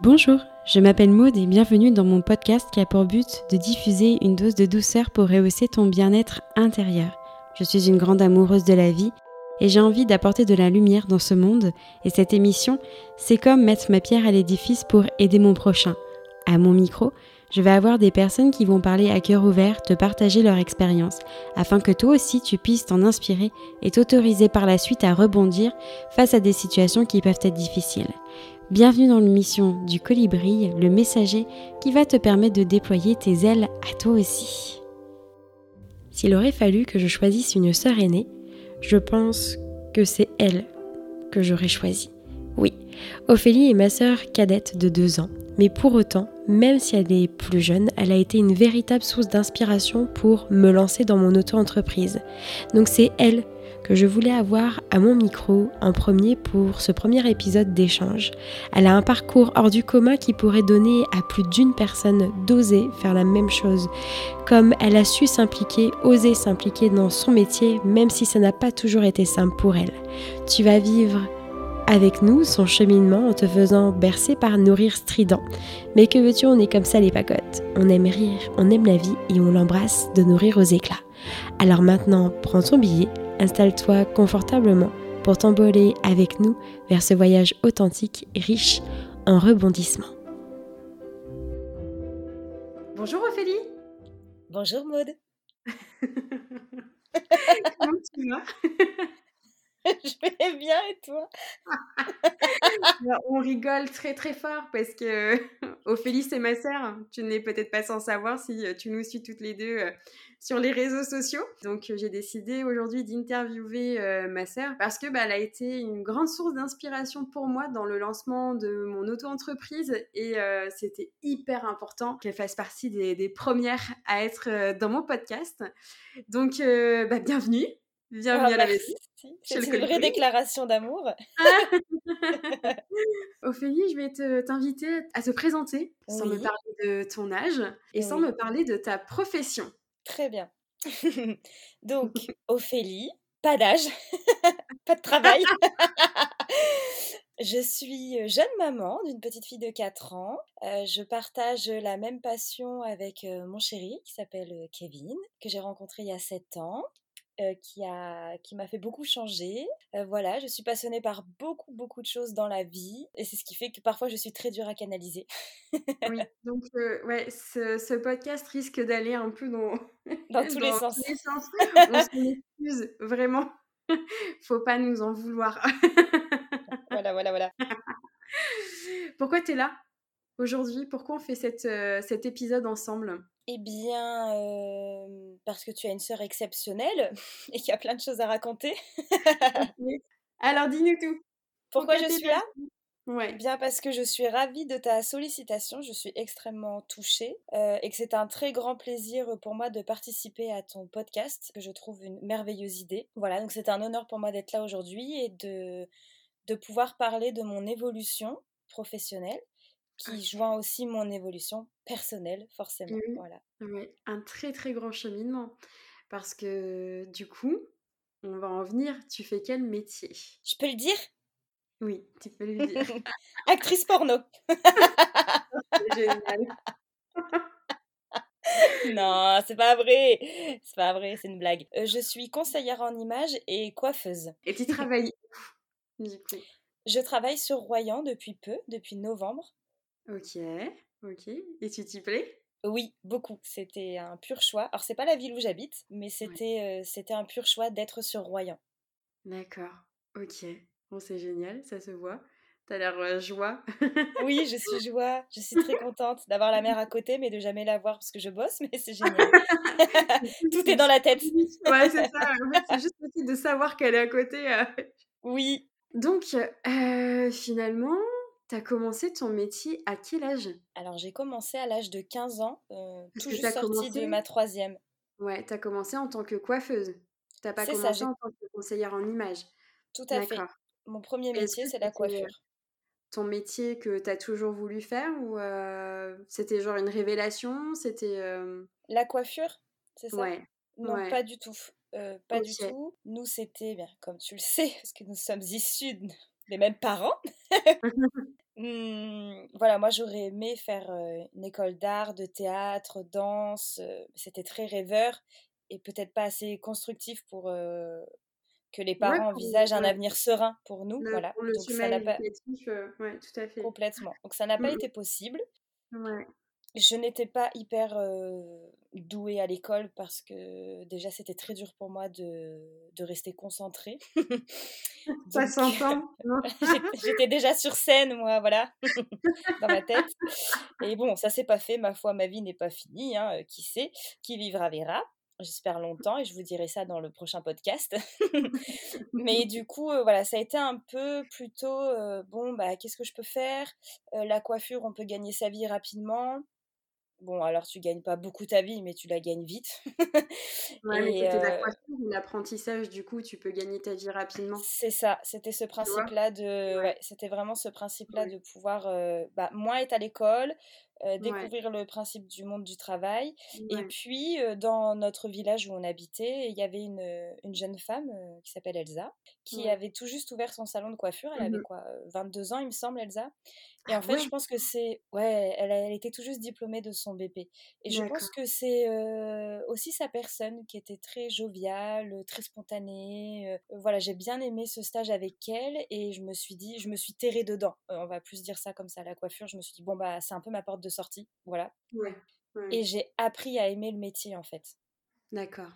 Bonjour, je m'appelle Maude et bienvenue dans mon podcast qui a pour but de diffuser une dose de douceur pour rehausser ton bien-être intérieur. Je suis une grande amoureuse de la vie et j'ai envie d'apporter de la lumière dans ce monde et cette émission, c'est comme mettre ma pierre à l'édifice pour aider mon prochain. À mon micro, je vais avoir des personnes qui vont parler à cœur ouvert, te partager leur expérience, afin que toi aussi tu puisses t'en inspirer et t'autoriser par la suite à rebondir face à des situations qui peuvent être difficiles. Bienvenue dans l'émission du colibri, le messager qui va te permettre de déployer tes ailes à toi aussi. S'il aurait fallu que je choisisse une sœur aînée, je pense que c'est elle que j'aurais choisie. Oui, Ophélie est ma sœur cadette de deux ans, mais pour autant, même si elle est plus jeune, elle a été une véritable source d'inspiration pour me lancer dans mon auto-entreprise. Donc c'est elle que je voulais avoir à mon micro en premier pour ce premier épisode d'échange. Elle a un parcours hors du commun qui pourrait donner à plus d'une personne d'oser faire la même chose, comme elle a su s'impliquer, oser s'impliquer dans son métier, même si ça n'a pas toujours été simple pour elle. Tu vas vivre avec nous son cheminement en te faisant bercer par nos rires stridents. Mais que veux-tu, on est comme ça les pacottes. On aime rire, on aime la vie et on l'embrasse de nourrir aux éclats. Alors maintenant, prends ton billet, Installe-toi confortablement pour t'emboler avec nous vers ce voyage authentique et riche en rebondissements. Bonjour Ophélie Bonjour Maude Comment tu vas? Je vais bien et toi? On rigole très très fort parce que Ophélie c'est ma sœur. Tu n'es peut-être pas sans savoir si tu nous suis toutes les deux euh, sur les réseaux sociaux. Donc j'ai décidé aujourd'hui d'interviewer euh, ma sœur parce que bah, elle a été une grande source d'inspiration pour moi dans le lancement de mon auto-entreprise et euh, c'était hyper important qu'elle fasse partie des, premières à être dans mon podcast. Donc bah, bienvenue. Bienvenue à la maison. C'est une vraie déclaration d'amour. Ophélie, je vais t'inviter à te présenter sans me parler de ton âge et sans me parler de ta profession. Très bien. Donc, Ophélie, pas d'âge, pas de travail. Je suis jeune maman d'une petite fille de 4 ans. je partage la même passion avec mon chéri qui s'appelle Kevin, que j'ai rencontré il y a 7 ans. Euh, qui a qui m'a fait beaucoup changer. Euh, voilà, je suis passionnée par beaucoup beaucoup de choses dans la vie et c'est ce qui fait que parfois je suis très dure à canaliser. oui, donc euh, ouais, ce, podcast risque d'aller un peu dans dans tous les sens. les sens. On s'en excuse vraiment. Faut pas nous en vouloir. voilà, voilà, voilà. Pourquoi tu es là aujourd'hui? Pourquoi on fait cette, cet épisode ensemble? Eh bien, parce que tu as une sœur exceptionnelle et qu'il y a plein de choses à raconter. Alors, dis-nous tout. Pourquoi, je suis là? Ouais. Bien parce que je suis ravie de ta sollicitation, je suis extrêmement touchée et que c'est un très grand plaisir pour moi de participer à ton podcast, que je trouve une merveilleuse idée. Voilà, donc c'est un honneur pour moi d'être là aujourd'hui et de, de pouvoir parler de mon évolution professionnelle qui joint aussi mon évolution personnelle, forcément. Mmh voilà. Ouais, un très très grand cheminement. Parce que du coup, on va en venir. Tu fais quel métier? Je peux le dire? Oui, tu peux le dire. Actrice porno. Génial. non, c'est pas vrai. C'est pas vrai, c'est une blague. Euh, je suis conseillère en images et coiffeuse. Et tu travailles Je travaille sur Royan depuis peu, depuis novembre. Ok, ok. Et tu t'y plais? Oui, beaucoup. C'était un pur choix. Alors, c'est pas la ville où j'habite, mais c'était c'était un pur choix d'être sur Royan. D'accord, ok. Bon, c'est génial, ça se voit. T'as l'air joie. oui, je suis joie. Je suis très contente d'avoir la mer à côté, mais de jamais la voir parce que je bosse, mais c'est génial. Tout est dans la tête. ouais, c'est ça. En fait, c'est juste aussi de savoir qu'elle est à côté. Oui. Donc, finalement, tu as commencé ton métier à quel âge? Alors j'ai commencé à l'âge de 15 ans, euh, tout juste sortie de ma troisième. Ouais, tu as commencé en tant que coiffeuse. Tu pas commencé en tant que conseillère en image. Tout à fait. Mon premier métier, c'est la coiffure. Ton métier que tu as toujours voulu faire ou euh, c'était genre une révélation C'était euh La coiffure, c'est ça? Ouais. Non, pas du tout. pas du tout. Nous, c'était, bien, comme tu le sais, parce que nous sommes issus les mêmes parents. Mmh, voilà, moi j'aurais aimé faire une école d'art, de théâtre, danse. C'était très rêveur et peut-être pas assez constructif pour que les parents envisagent un avenir serein pour nous. voilà. Donc ça n'a pas tout à fait. Complètement. Donc ça n'a pas été possible. Je n'étais pas hyper douée à l'école parce que déjà c'était très dur pour moi de, de rester concentrée. Ça s'entend. J'étais déjà sur scène, moi, voilà, dans ma tête. Et bon, ça s'est pas fait, ma foi, ma vie n'est pas finie, hein, qui sait, qui vivra verra j'espère longtemps et je vous dirai ça dans le prochain podcast. Mais du coup, voilà, ça a été un peu plutôt bon, bah qu'est-ce que je peux faire? La coiffure, on peut gagner sa vie rapidement. Bon, alors tu gagnes pas beaucoup ta vie, mais tu la gagnes vite. ouais, mais c'était la l'apprentissage, du coup, tu peux gagner ta vie rapidement. C'est ça, c'était ce principe-là de. Ouais. c'était vraiment ce principe-là de pouvoir bah, moins être à l'école, découvrir le principe du monde du travail. Et puis, dans notre village où on habitait, il y avait une, une jeune femme qui s'appelle Elsa, qui avait tout juste ouvert son salon de coiffure. Elle avait mmh quoi 22 ans, il me semble, Elsa. Et en fait, je pense que c'est. Ouais, elle, elle, était tout juste diplômée de son BP. Et je pense que c'est aussi sa personne qui était très joviale, très spontanée. voilà, j'ai bien aimé ce stage avec elle et je me suis dit, je me suis terrée dedans. on va plus dire ça comme ça, la coiffure. Je me suis dit, bon, bah, c'est un peu ma porte de sortie. Voilà. Et j'ai appris à aimer le métier, en fait. D'accord.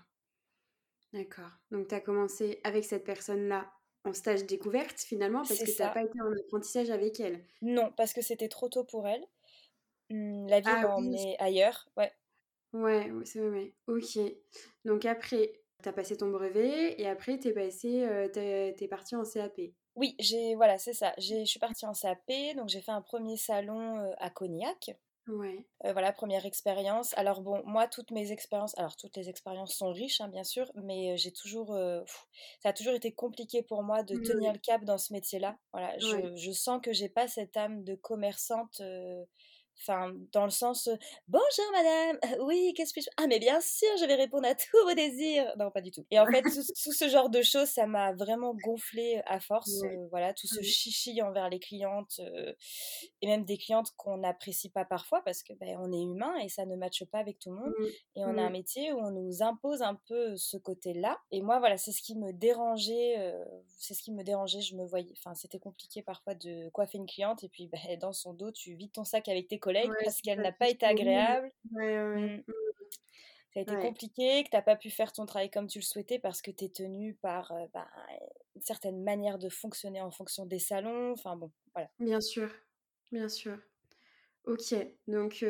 D'accord. Donc, tu as commencé avec cette personne-là en stage découverte finalement parce que tu n'as pas été en apprentissage avec elle. Non, parce que c'était trop tôt pour elle. Mmh, la vie ah, m'a emmenée ailleurs, ouais. Ouais, c'est vrai. Ok. Donc après, tu as passé ton brevet et après, tu es, passé, euh, es, parti en CAP. Oui, j'ai voilà, c'est ça. Je suis partie en CAP, donc j'ai fait un premier salon à Cognac. Ouais. voilà, première expérience. Alors bon, moi, toutes mes expériences, alors toutes les expériences sont riches, hein, bien sûr, mais j'ai toujours, ça a toujours été compliqué pour moi de tenir le cap dans ce métier-là. Voilà, je, je, sens que j'ai pas cette âme de commerçante Enfin, dans le sens bonjour madame, oui, qu'est-ce que je. Ah, mais bien sûr, je vais répondre à tous vos désirs. Non, pas du tout. Et en fait, tout, ce genre de choses, ça m'a vraiment gonflé à force. voilà, tout ce chichi envers les clientes et même des clientes qu'on n'apprécie pas parfois parce que ben, on est humain et ça ne matche pas avec tout le monde. Et on a un métier où on nous impose un peu ce côté-là. Et moi, voilà, c'est ce qui me dérangeait. c'est ce qui me dérangeait. Je me voyais. Enfin, c'était compliqué parfois de coiffer une cliente et puis ben, dans son dos, tu vides ton sac avec tes collègues parce qu'elle n'a pas été agréable. Mmh. Ça a été compliqué, que tu n'as pas pu faire ton travail comme tu le souhaitais parce que tu es tenu par bah, une certaine manière de fonctionner en fonction des salons. Enfin bon, voilà. Bien sûr, bien sûr. Ok, donc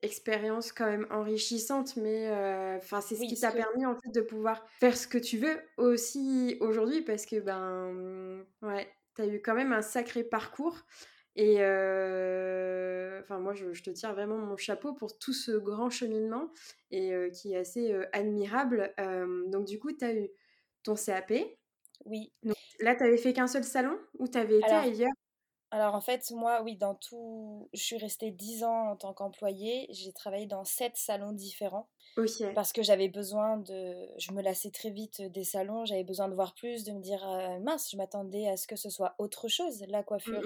expérience quand même enrichissante, mais enfin c'est ce qui t'a permis en fait de pouvoir faire ce que tu veux aussi aujourd'hui parce que ben ouais, tu as eu quand même un sacré parcours. Et enfin, moi, je, te tire vraiment mon chapeau pour tout ce grand cheminement et qui est assez admirable. donc, du coup, tu as eu ton CAP. Oui. là, tu avais fait qu'un seul salon ou tu avais été ailleurs? alors en fait, moi, oui, dans tout, je suis restée 10 ans en tant qu'employée. J'ai travaillé dans 7 salons différents. Parce que j'avais besoin de... Je me lassais très vite des salons, j'avais besoin de voir plus, de me dire, mince, je m'attendais à ce que ce soit autre chose, la coiffure.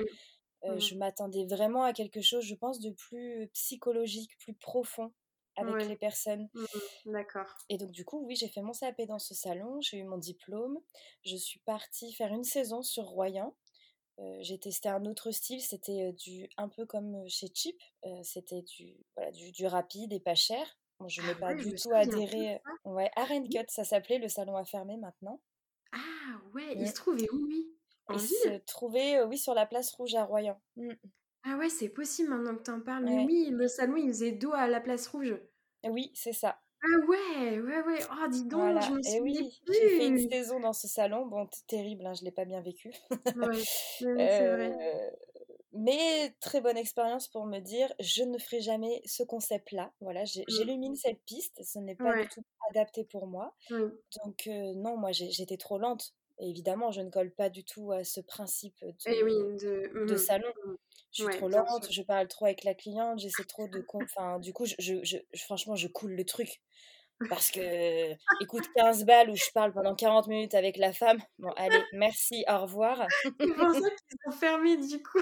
Mmh Mmh. Je m'attendais vraiment à quelque chose, je pense, de plus psychologique, plus profond avec les personnes. Mmh d'accord. Et donc du coup, oui, j'ai fait mon CAP dans ce salon, j'ai eu mon diplôme, je suis partie faire une saison sur Royan. j'ai testé un autre style, c'était du un peu comme chez Chip, c'était du, voilà, du, rapide et pas cher. je n'ai ah pas du tout adhéré. Ouais, Cut, ça s'appelait, le salon a fermé maintenant. Ah ouais, il se trouvait où il se trouvait, oui, sur la place rouge à Royan. Mmh. Ah ouais, c'est possible maintenant que tu en parles. Mais oui, le salon, il faisait dos à la place rouge. Oui, c'est ça. Ah ouais, ouais, ouais. Oh, dis donc, je me suis oui, j'ai fait une saison dans ce salon. Bon, terrible, hein, je ne l'ai pas bien vécu. ouais, c'est vrai. Euh, mais très bonne expérience pour me dire, je ne ferai jamais ce concept-là. Voilà, mmh. j'illumine cette piste, ce n'est pas du tout adapté pour moi. Donc non, moi j'étais trop lente évidemment, je ne colle pas du tout à ce principe de, de... Mmh salon. Mmh. Je suis trop lente, je parle trop avec la cliente, j'essaie trop de... Enfin, du coup, je, je, franchement, je coule le truc. Parce que, écoute, 15 balles où je parle pendant 40 minutes avec la femme. Bon, allez, merci, au revoir. C'est pour ça qu'ils ont fermé, du coup.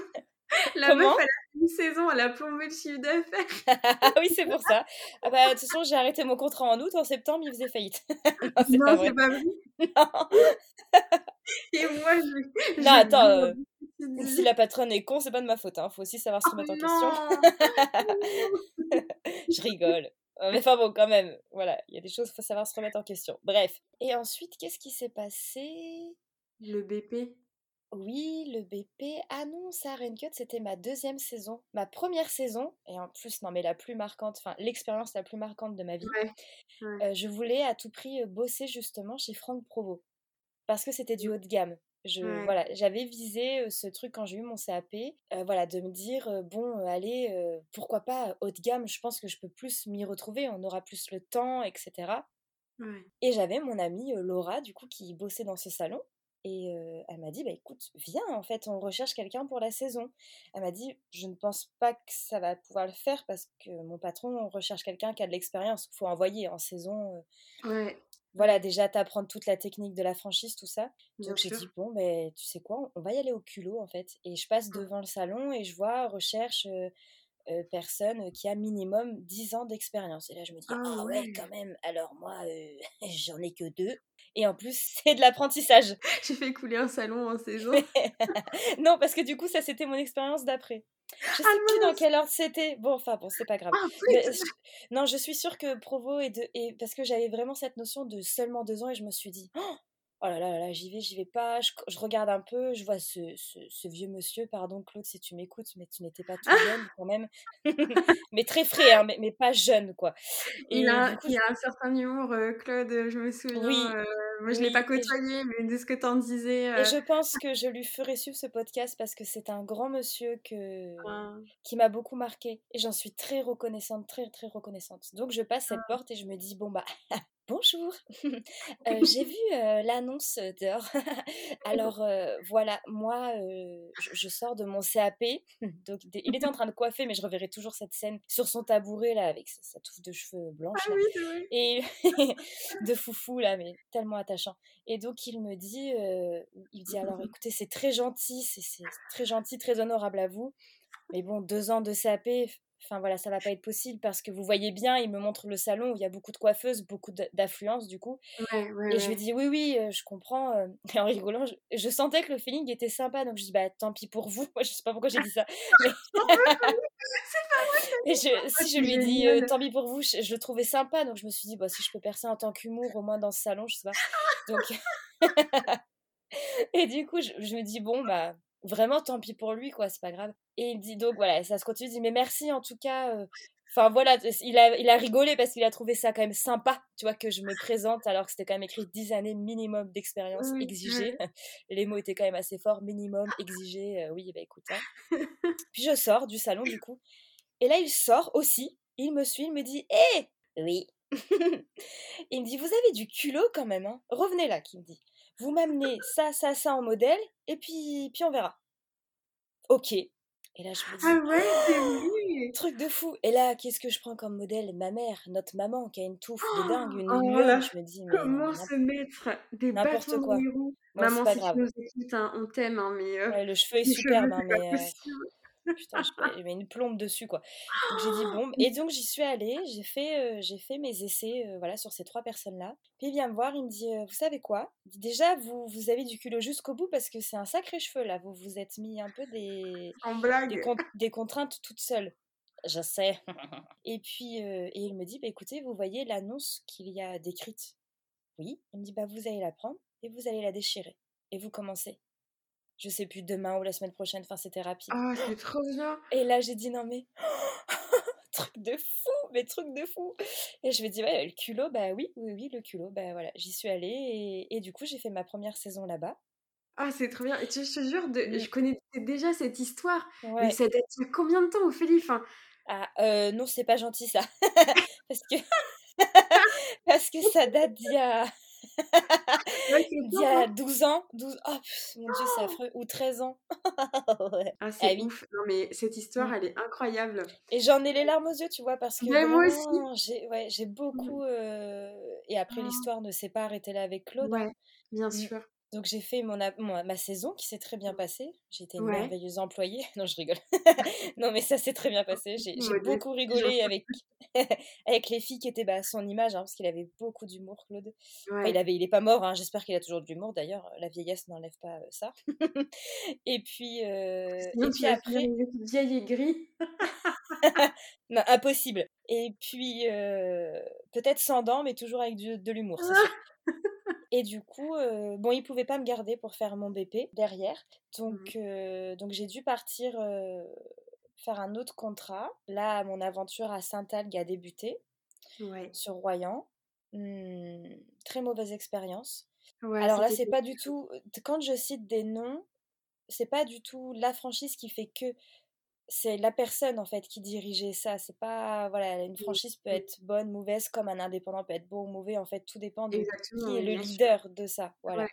La meuf, une saison, elle a plombé le chiffre d'affaires. ah oui, c'est pour ça. Ah bah, de toute façon, j'ai arrêté mon contrat en août, en septembre, il faisait faillite. non, c'est pas, vrai. Pas vrai. non. Et moi, je. Non, attends. Euh, si la patronne est con, c'est pas de ma faute. Hein. Faut aussi savoir se oh remettre en question. je rigole. Mais enfin bon, quand même, voilà, il y a des choses, il faut savoir se remettre en question. Bref. Et ensuite, qu'est-ce qui s'est passé? Le BP. Oui, le BP. Ah non, ça, Raincut, c'était ma deuxième saison. Ma première saison, et en plus, non, mais la plus marquante, enfin, l'expérience la plus marquante de ma vie. Euh, je voulais à tout prix bosser justement chez Franck Provo. Parce que c'était du mmh. haut de gamme. Je, voilà, j'avais visé ce truc quand j'ai eu mon CAP, voilà, de me dire bon, allez, pourquoi pas haut de gamme. Je pense que je peux plus m'y retrouver, on aura plus le temps, etc. Et j'avais mon amie Laura, du coup, qui bossait dans ce salon. Et elle m'a dit, bah écoute, viens, en fait, on recherche quelqu'un pour la saison. Elle m'a dit, je ne pense pas que ça va pouvoir le faire parce que mon patron recherche quelqu'un qui a de l'expérience. Il faut envoyer en saison. Ouais voilà, déjà t'apprendre toute la technique de la franchise, tout ça. Donc j'ai dit, bon, mais tu sais quoi, on va y aller au culot en fait. Et je passe mmh. devant le salon et je vois recherche personne qui a minimum 10 ans d'expérience. Et là je me dis, ah, ah ouais, quand même, alors moi, j'en ai que deux. Et en plus, c'est de l'apprentissage. J'ai fait couler un salon en saison. non, parce que du coup, ça c'était mon expérience d'après. Je sais ah plus dans quelle ordre c'était. Bon, enfin, bon, c'est pas grave. Ah, non, je suis sûre que Provo est de. Et parce que j'avais vraiment cette notion de seulement deux ans et je me suis dit, oh, oh là là, là j'y vais, j'y vais pas. Je, regarde un peu, je vois ce, ce, vieux monsieur, pardon Claude si tu m'écoutes, mais tu n'étais pas tout jeune quand même. mais très frais, hein, mais, mais, pas jeune quoi. Et il, a, il a un certain humour, euh, Claude, je me souviens. Oui. Euh, moi, je ne l'ai pas côtoyé, mais de ce que tu en disais. Et je euh, pense que je lui ferai suivre ce podcast parce que c'est un grand monsieur que... Ah. qui m'a beaucoup marqué. Et j'en suis très reconnaissante, très, très reconnaissante. Donc, je passe cette ah. porte et je me dis, bon, bah, Bonjour, euh, j'ai vu euh, l'annonce dehors. Alors voilà, moi je, sors de mon CAP. Donc il était en train de coiffer, mais je reverrai toujours cette scène sur son tabouret là avec sa, touffe de cheveux blanches ah et de foufou là, mais tellement attachant. Et donc il me dit, il dit alors écoutez c'est très gentil, c'est très gentil, très honorable à vous. Mais bon, deux ans de CAP, Enfin voilà, ça va pas être possible parce que vous voyez bien, il me montre le salon où il y a beaucoup de coiffeuses, beaucoup d'affluence du coup. et je lui dis oui, oui, euh, je comprends. Euh, et en rigolant, je, sentais que le feeling était sympa, donc je dis bah tant pis pour vous. Moi, je sais pas pourquoi j'ai dit ça. Mais... et je, si je lui ai dit euh, tant pis pour vous, je, le trouvais sympa, donc je me suis dit bah si je peux percer en tant qu'humour au moins dans ce salon, je sais pas. Donc et du coup, je, je me dis bon bah vraiment tant pis pour lui quoi c'est pas grave. Et il dit donc voilà ça se continue il dit mais merci en tout cas enfin voilà il a, il a rigolé parce qu'il a trouvé ça quand même sympa tu vois que je me présente alors que c'était quand même écrit 10 années minimum d'expérience exigée. les mots étaient quand même assez forts minimum exigé oui bah écoute hein. puis je sors du salon du coup et là il sort aussi il me suit il me dit hé oui il me dit vous avez du culot quand même hein. Revenez là qui me dit vous m'amenez ça, ça, ça en modèle, et puis, puis on verra. Ok. Et là, je me dis, ah ouais, truc de fou. Et là, qu'est-ce que je prends comme modèle? Ma mère, notre maman, qui a une touffe de dingue, une oh Je me dis, mais comment se mettre des n'importe quoi. maman, si tu nous écoutes, hein, on t'aime, hein, mais euh, le cheveu est superbe, hein, mais Putain, je une plombe dessus, quoi. Donc j'ai dit bon. Et donc j'y suis allée, j'ai fait, euh, j'ai fait mes essais euh, voilà, sur ces trois personnes-là. Puis il vient me voir, il me dit euh, Vous savez quoi? Déjà, vous, vous avez du culot jusqu'au bout parce que c'est un sacré cheveu là. Vous vous êtes mis un peu des, des, des, contraintes toute seule. Je sais. et puis, et il me dit bah, Écoutez, vous voyez l'annonce qu'il y a décrite? Oui. Il me dit bah, Vous allez la prendre et vous allez la déchirer. Et vous commencez je sais plus, demain ou la semaine prochaine. Enfin, c'était rapide. Ah, c'est trop bien. Et là, j'ai dit non, mais truc de fou, mais truc de fou. Et je me dis, ouais, le culot, bah oui, oui, oui, le culot, bah voilà, j'y suis allée et, du coup, j'ai fait ma première saison là-bas. Ah, c'est trop bien. Et tu, je te jure, de, je connaissais déjà cette histoire. Mais ça date de combien de temps, Ophélie? Enfin... Ah, euh, non, c'est pas gentil ça. Parce que. Parce que ça date d'il y a. il y a 12 ans, 12, oh mon dieu, c'est affreux, ou 13 ans. Ah, c'est ah ouf. Non, mais cette histoire, mmh. elle est incroyable. Et j'en ai les larmes aux yeux, tu vois, parce que moi aussi. j'ai ouais, mmh. beaucoup. Euh, et après, l'histoire ne s'est pas arrêtée là avec Claude. Ouais, bien mmh. sûr. Donc j'ai fait mon, ma saison qui s'est très bien passée. J'étais une merveilleuse employée. Non, je rigole. non, mais ça s'est très bien passé. J'ai beaucoup rigolé avec, avec les filles qui étaient bah, à son image, hein, parce qu'il avait beaucoup d'humour, Claude. il avait, il est pas mort. Hein. J'espère qu'il a toujours de l'humour. D'ailleurs, la vieillesse n'enlève pas euh, ça. et puis, euh, et puis après, vieille et gris. non, impossible. Et puis, euh, peut-être sans dents, mais toujours avec de l'humour. Et du coup, euh, bon, il pouvait pas me garder pour faire mon BP derrière. Donc, mmh euh, donc j'ai dû partir euh, faire un autre contrat. Là, mon aventure à Saint-Algue a débuté sur Royan. Mmh, très mauvaise expérience. Alors là, c'est pas du tout. Quand je cite des noms, c'est pas du tout la franchise qui fait que c'est la personne en fait qui dirigeait ça. C'est pas voilà, une franchise peut être bonne, mauvaise, comme un indépendant peut être bon ou mauvais. En fait, tout dépend de qui est le leader de ça. Voilà.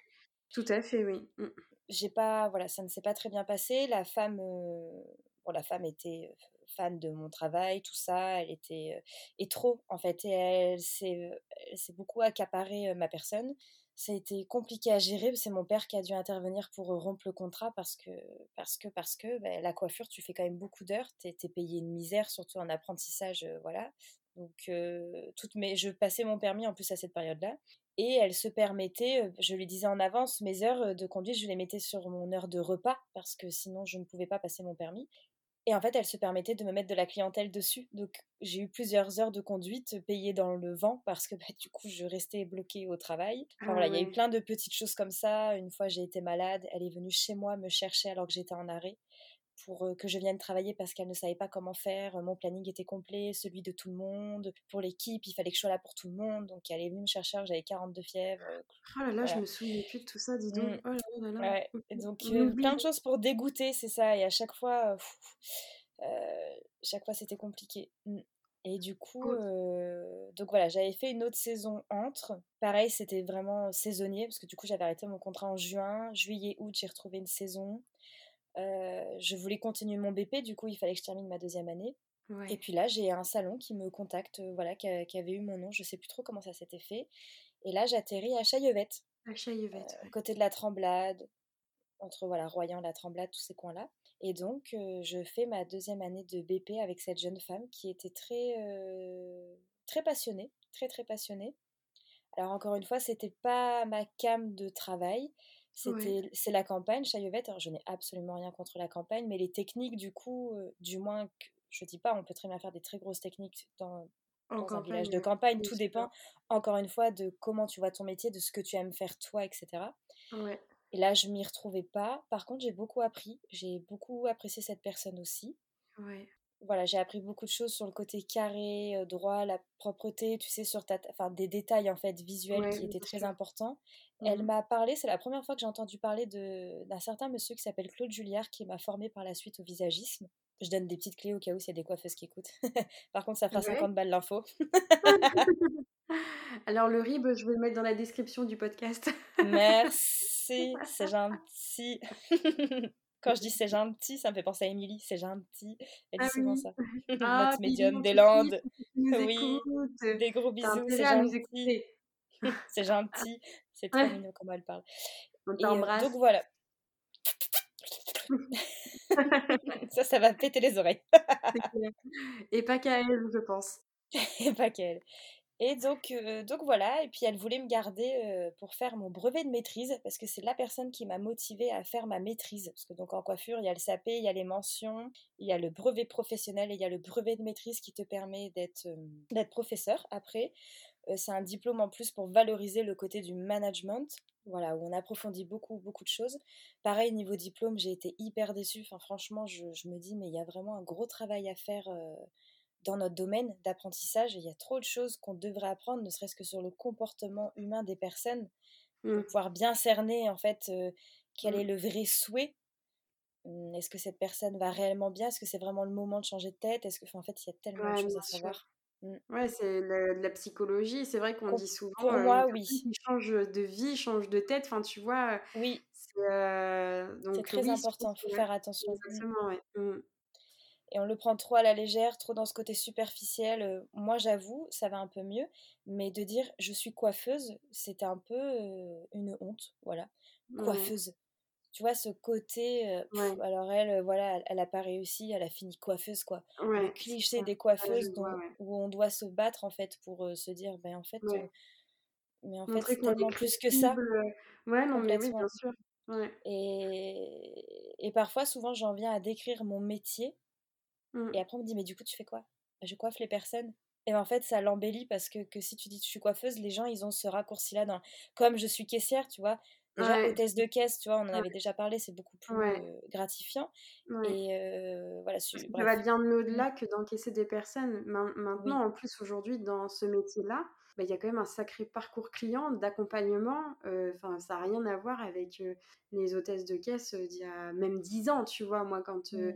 tout à fait, oui. Mmh. J'ai pas voilà, ça ne s'est pas très bien passé. La femme, bon, la femme était fan de mon travail, tout ça. Elle était et trop en fait. Et elle s'est beaucoup accaparé ma personne ça a été compliqué à gérer. C'est mon père qui a dû intervenir pour rompre le contrat parce que, parce que, bah, la coiffure, tu fais quand même beaucoup d'heures. Tu es, payé une misère, surtout en apprentissage. voilà. Donc, toutes mes, je passais mon permis en plus à cette période-là. Et elle se permettait, je lui disais en avance, mes heures de conduite, je les mettais sur mon heure de repas parce que sinon je ne pouvais pas passer mon permis. Et en fait, elle se permettait de me mettre de la clientèle dessus. Donc, j'ai eu plusieurs heures de conduite payées dans le vent parce que bah, du coup, je restais bloquée au travail. Enfin, voilà, il y a eu ah plein de petites choses comme ça. Une fois, j'ai été malade. Elle est venue chez moi me chercher alors que j'étais en arrêt pour que je vienne travailler parce qu'elle ne savait pas comment faire. Mon planning était complet, celui de tout le monde. Pour l'équipe, il fallait que je sois là pour tout le monde. Donc elle est venue me chercher, j'avais 42 fièvres. Oh là là, je me souviens plus de tout ça, dis donc. Mmh. Oh là là Ouais. donc plein de choses pour dégoûter, c'est ça. Et à chaque fois, chaque fois c'était compliqué. Mmh. Et du coup, donc voilà, j'avais fait une autre saison entre. Pareil, c'était vraiment saisonnier parce que du coup, j'avais arrêté mon contrat en juin. Juillet, août, j'ai retrouvé une saison. Euh, je voulais continuer mon BP, du coup, il fallait que je termine ma deuxième année. Et puis là, j'ai un salon qui me contacte, euh, voilà, qui, avait eu mon nom. Je sais plus trop comment ça s'était fait. Et là, j'atterris à Chaillevette. À Chaillevette. Euh, côté de la Tremblade, entre voilà, Royan, la Tremblade, tous ces coins-là. Et donc, je fais ma deuxième année de BP avec cette jeune femme qui était très, très passionnée, très très passionnée. Alors encore une fois, c'était pas ma cam de travail, c'était, c'est la campagne, Chaillevette. Alors, je n'ai absolument rien contre la campagne, mais les techniques, du coup, euh, du moins, je dis pas, on peut très bien faire des très grosses techniques dans, un village de campagne. Tout dépend, encore une fois, de comment tu vois ton métier, de ce que tu aimes faire toi, etc. Et là, je m'y retrouvais pas. Par contre, j'ai beaucoup appris. J'ai beaucoup apprécié cette personne aussi. Ouais voilà, j'ai appris beaucoup de choses sur le côté carré, euh, droit, la propreté, tu sais, sur ta, enfin, des détails en fait visuels qui étaient très importants. Elle mmh m'a parlé, c'est la première fois que j'ai entendu parler d'un certain monsieur qui s'appelle Claude Julliard qui m'a formé par la suite au visagisme. Je donne des petites clés au cas où s'il y a des coiffeuses qui écoutent. par contre, ça fera 50 balles l'info. Alors le RIB, je vais le mettre dans la description du podcast. Merci, c'est gentil. Quand je dis c'est gentil, ça me fait penser à Émilie, c'est gentil. Elle dit ah souvent ça. Ah, Notre médium des Landes. Oui, des gros bisous, c'est gentil. c'est gentil. C'est très mignon comment elle parle. On euh, t'embrasse. donc voilà. ça, ça va péter les oreilles. Et pas qu'à elle, je pense. Et pas qu'à elle. Et donc, euh, donc voilà, et puis elle voulait me garder euh, pour faire mon brevet de maîtrise, parce que c'est la personne qui m'a motivée à faire ma maîtrise. Parce que donc en coiffure, il y a le SAP, il y a les mentions, il y a le brevet professionnel et il y a le brevet de maîtrise qui te permet d'être euh, professeur après. c'est un diplôme en plus pour valoriser le côté du management, voilà, où on approfondit beaucoup, beaucoup de choses. Pareil, niveau diplôme, j'ai été hyper déçue. Enfin, franchement, je, me dis, mais il y a vraiment un gros travail à faire dans notre domaine d'apprentissage, il y a trop de choses qu'on devrait apprendre, ne serait-ce que sur le comportement humain des personnes, pour mmh. pouvoir bien cerner en fait euh, quel mmh. est le vrai souhait. Mmh, est-ce que cette personne va réellement bien? Est-ce que c'est vraiment le moment de changer de tête? Est-ce que, en fait, il y a tellement de choses à savoir. Ouais, c'est de la psychologie. C'est vrai qu'on dit souvent. Pour moi, oui. Change de vie, change de tête. Enfin, tu vois. Oui. C'est très important. Il faut faire attention. Exactement, ouais. Et on le prend trop à la légère, trop dans ce côté superficiel. Euh, moi, j'avoue, ça va un peu mieux, mais de dire je suis coiffeuse, c'était un peu euh, une honte, voilà. Coiffeuse. Tu vois, ce côté. Euh, alors, elle, voilà, elle, a pas réussi, elle a fini coiffeuse, quoi. le cliché des coiffeuses où on doit se battre, en fait, pour se dire, ben en fait. mais en fait, c'est tellement plus que ça. Ouais, non, mais oui, bien sûr. Et, et parfois, souvent, j'en viens à décrire mon métier Mmh. Et après, on me dit, mais du coup, tu fais quoi? Je coiffe les personnes. Et en fait, ça l'embellit parce que, que si tu dis je suis coiffeuse, les gens, ils ont ce raccourci-là. Dans... Comme je suis caissière, tu vois? Déjà, hôtesse de caisse, tu vois, on en avait déjà parlé, c'est beaucoup plus gratifiant. Et voilà, ça va bien au-delà mmh. que d'encaisser des personnes. Maintenant, en plus, aujourd'hui, dans ce métier-là, bah, il y a quand même un sacré parcours client d'accompagnement. Enfin, ça n'a rien à voir avec les hôtesses de caisse d'il y a même 10 ans, tu vois. Moi, quand mmh.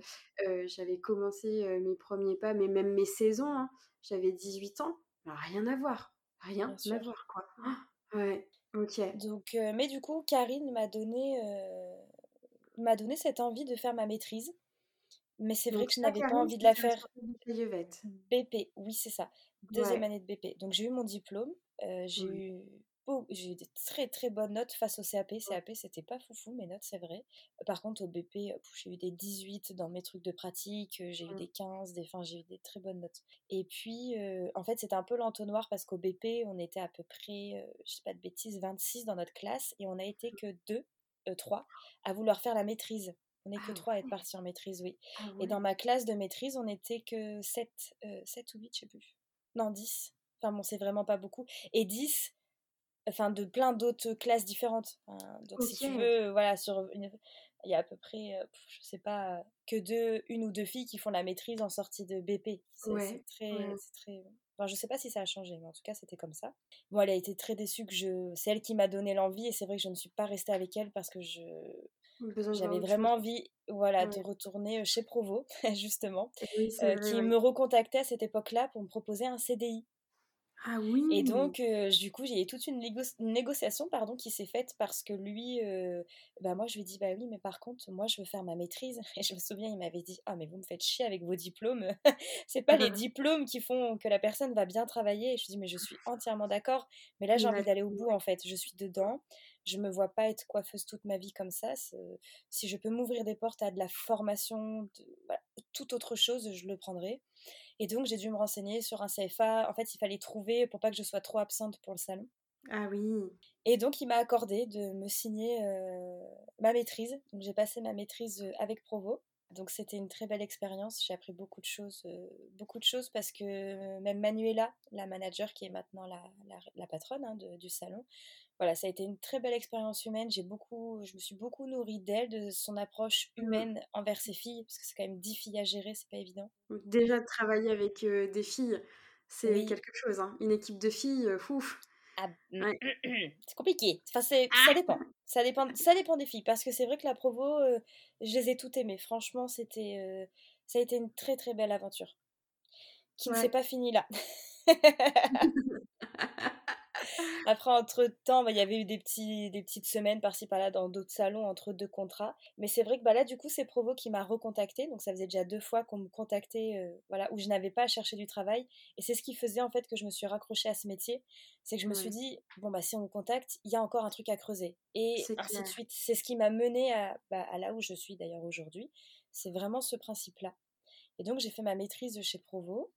j'avais commencé mes premiers pas, mais même mes saisons, hein, j'avais 18 ans, bah, rien à voir. Rien à voir, quoi. ouais, ok. Donc, mais du coup, Karine m'a donné, m'a donné cette envie de faire ma maîtrise. Mais c'est vrai que je n'avais pas envie de la faire. BP, oui, c'est ça. Deuxième année de BP. Donc j'ai eu mon diplôme. j'ai eu j'ai eu des très très bonnes notes face au CAP. CAP, c'était pas foufou mes notes, c'est vrai. Par contre, au BP, j'ai eu des 18 dans mes trucs de pratique, j'ai eu mmh. des 15, des... enfin, j'ai eu des très bonnes notes. Et puis, en fait, c'était un peu l'entonnoir parce qu'au BP, on était à peu près, je sais pas de bêtises, 26 dans notre classe et on a été mmh. que 2, 3 à vouloir faire la maîtrise. On n'est que 3 ah à être partis en maîtrise, oui. Ah et dans ma classe de maîtrise, on n'était que 7, 7 ou 8, je sais plus. Non, 10. Enfin bon, c'est vraiment pas beaucoup. Et 10, enfin de plein d'autres classes différentes. donc si tu veux, voilà, sur il y a à peu près, je sais pas, que deux, une ou deux filles qui font la maîtrise en sortie de BP. C'est très, très. Enfin, je sais pas si ça a changé, mais en tout cas, c'était comme ça. Bon, elle a été très déçue que je. C'est elle qui m'a donné l'envie, et c'est vrai que je ne suis pas restée avec elle parce que je. J'avais vraiment envie voilà, de retourner chez Provo, justement, qui me recontactait à cette époque-là pour me proposer un CDI. Ah oui. Et donc, du coup, j'ai toute une, négociation pardon, qui s'est faite parce que lui, bah moi, je lui ai dit, bah oui, mais par contre, moi, je veux faire ma maîtrise. Et je me souviens, il m'avait dit, ah, mais vous me faites chier avec vos diplômes. c'est pas les diplômes qui font que la personne va bien travailler. Et je lui ai dit, mais je suis entièrement d'accord. Mais là, j'ai envie d'aller au bout, en fait. Je suis dedans. Je me vois pas être coiffeuse toute ma vie comme ça. Si je peux m'ouvrir des portes à de la formation, de, toute autre chose, je le prendrai. Et donc, j'ai dû me renseigner sur un CFA. En fait, il fallait trouver pour pas que je sois trop absente pour le salon. Ah oui. Et donc, il m'a accordé de me signer ma maîtrise. Donc, j'ai passé ma maîtrise avec Provo. Donc, c'était une très belle expérience. J'ai appris beaucoup de choses, beaucoup de choses parce que même Manuela, la manager qui est maintenant la, la, patronne hein, du salon, voilà, ça a été une très belle expérience humaine. J'ai beaucoup, je me suis beaucoup nourrie d'elle, de son approche mmh. humaine envers ses filles, parce que c'est quand même dix filles à gérer, c'est pas évident. Déjà de travailler avec des filles, c'est quelque chose. Hein. Une équipe de filles, ouf. Ah, mmh, c'est compliqué. Enfin, ça ah! dépend. Ça dépend, ça dépend des filles, parce que c'est vrai que la provo, je les ai toutes aimées. Franchement, c'était, ça a été une très très belle aventure, qui ne s'est pas finie là. Après, entre-temps, bah, il y avait eu des, petits, des petites semaines par-ci par-là dans d'autres salons entre deux contrats. Mais c'est vrai que bah, là, du coup, c'est Provo qui m'a recontacté. Donc, ça faisait déjà deux fois qu'on me contactait, euh, voilà, où je n'avais pas à chercher du travail. Et c'est ce qui faisait en fait que je me suis raccrochée à ce métier. C'est que je me suis dit, bon, bah, si on me contacte, il y a encore un truc à creuser. Et ainsi de suite. C'est ce qui m'a menée à, bah, à là où je suis d'ailleurs aujourd'hui. C'est vraiment ce principe-là. Et donc, j'ai fait ma maîtrise chez Provo.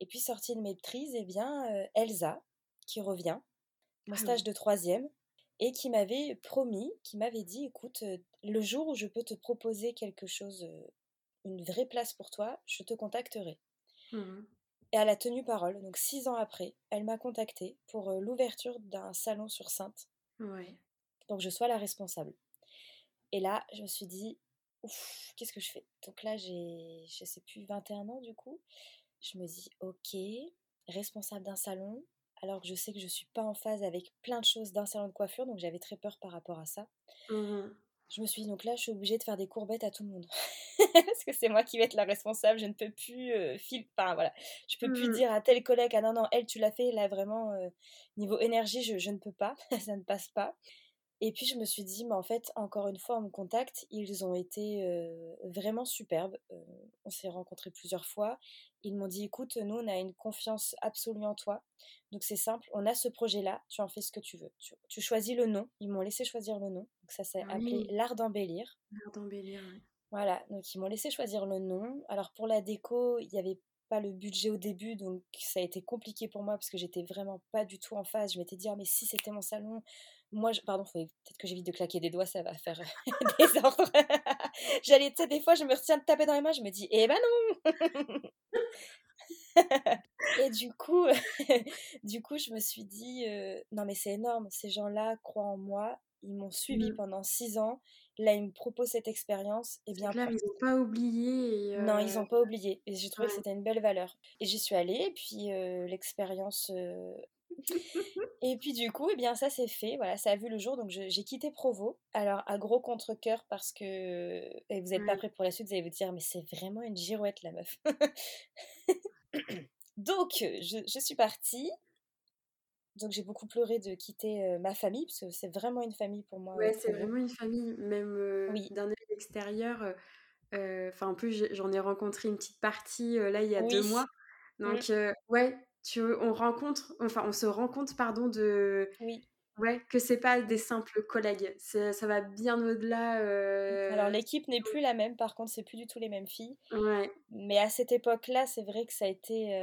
Et puis, sortie de maîtrise, eh bien, euh, Elsa, qui revient, mon ah stage de troisième, et qui m'avait promis, qui m'avait dit, écoute, le jour où je peux te proposer quelque chose, une vraie place pour toi, je te contacterai. Mmh et elle a tenu parole, donc six ans après, elle m'a contactée pour l'ouverture d'un salon sur Sainte. Donc je sois la responsable. Et là, je me suis dit, ouf, qu'est-ce que je fais? Donc là, j'ai, je sais plus, 21 ans du coup. Je me dis, ok, responsable d'un salon, alors que je sais que je suis pas en phase avec plein de choses d'un salon de coiffure, donc j'avais très peur par rapport à ça. Mmh je me suis dit, donc là, je suis obligée de faire des courbettes à tout le monde. Parce que c'est moi qui vais être la responsable, je ne peux plus euh, enfin voilà, je peux plus mmh. dire à tel collègue, ah non, non, elle, tu l'as fait, là, vraiment, euh, niveau énergie, je, je, ne peux pas, ça ne passe pas. Et puis je me suis dit, mais en fait, encore une fois, on me contacte, ils ont été vraiment superbes. on s'est rencontrés plusieurs fois. Ils m'ont dit, écoute, nous, on a une confiance absolue en toi. Donc c'est simple, on a ce projet-là, tu en fais ce que tu veux. Tu, choisis le nom. Ils m'ont laissé choisir le nom. Donc ça s'est appelé L'Art d'embellir. L'Art d'embellir, oui. Voilà, donc ils m'ont laissé choisir le nom. Alors pour la déco, il n'y avait pas le budget au début, donc ça a été compliqué pour moi parce que j'étais vraiment pas du tout en phase. Je m'étais dit, ah, mais si c'était mon salon, moi, je... pardon, peut-être que j'évite de claquer des doigts, ça va faire des ordres. J'allais, tu sais, des fois, je me retiens de taper dans les mains, je me dis, eh ben non Et du coup, du coup, je me suis dit, euh, non mais c'est énorme, ces gens-là croient en moi, ils m'ont suivi mmh. pendant six ans, là ils me proposent cette expérience, et bien clair, ils n'ont pas oublié. Non, ils n'ont pas oublié, et j'ai trouvé que c'était une belle valeur. Et j'y suis allée, et puis euh, l'expérience et puis du coup, eh bien ça s'est fait, voilà, ça a vu le jour, donc j'ai quitté Provo. Alors à gros contre-coeur parce que et vous n'êtes pas prêt pour la suite, vous allez vous dire mais c'est vraiment une girouette la meuf. donc je, je, suis partie. Donc j'ai beaucoup pleuré de quitter ma famille parce que c'est vraiment une famille pour moi. Ouais, c'est vraiment une famille, même oui. d'un œil extérieur. Enfin en plus j'en ai rencontré une petite partie là il y a deux mois. Mmh. Donc ouais, tu, on rencontre, enfin, on se rend compte, pardon, de. Oui. Ouais, que c'est pas des simples collègues. Ça va bien au-delà. Alors, l'équipe n'est plus la même, par contre, c'est plus du tout les mêmes filles. Ouais. Mais à cette époque-là, c'est vrai que ça a été.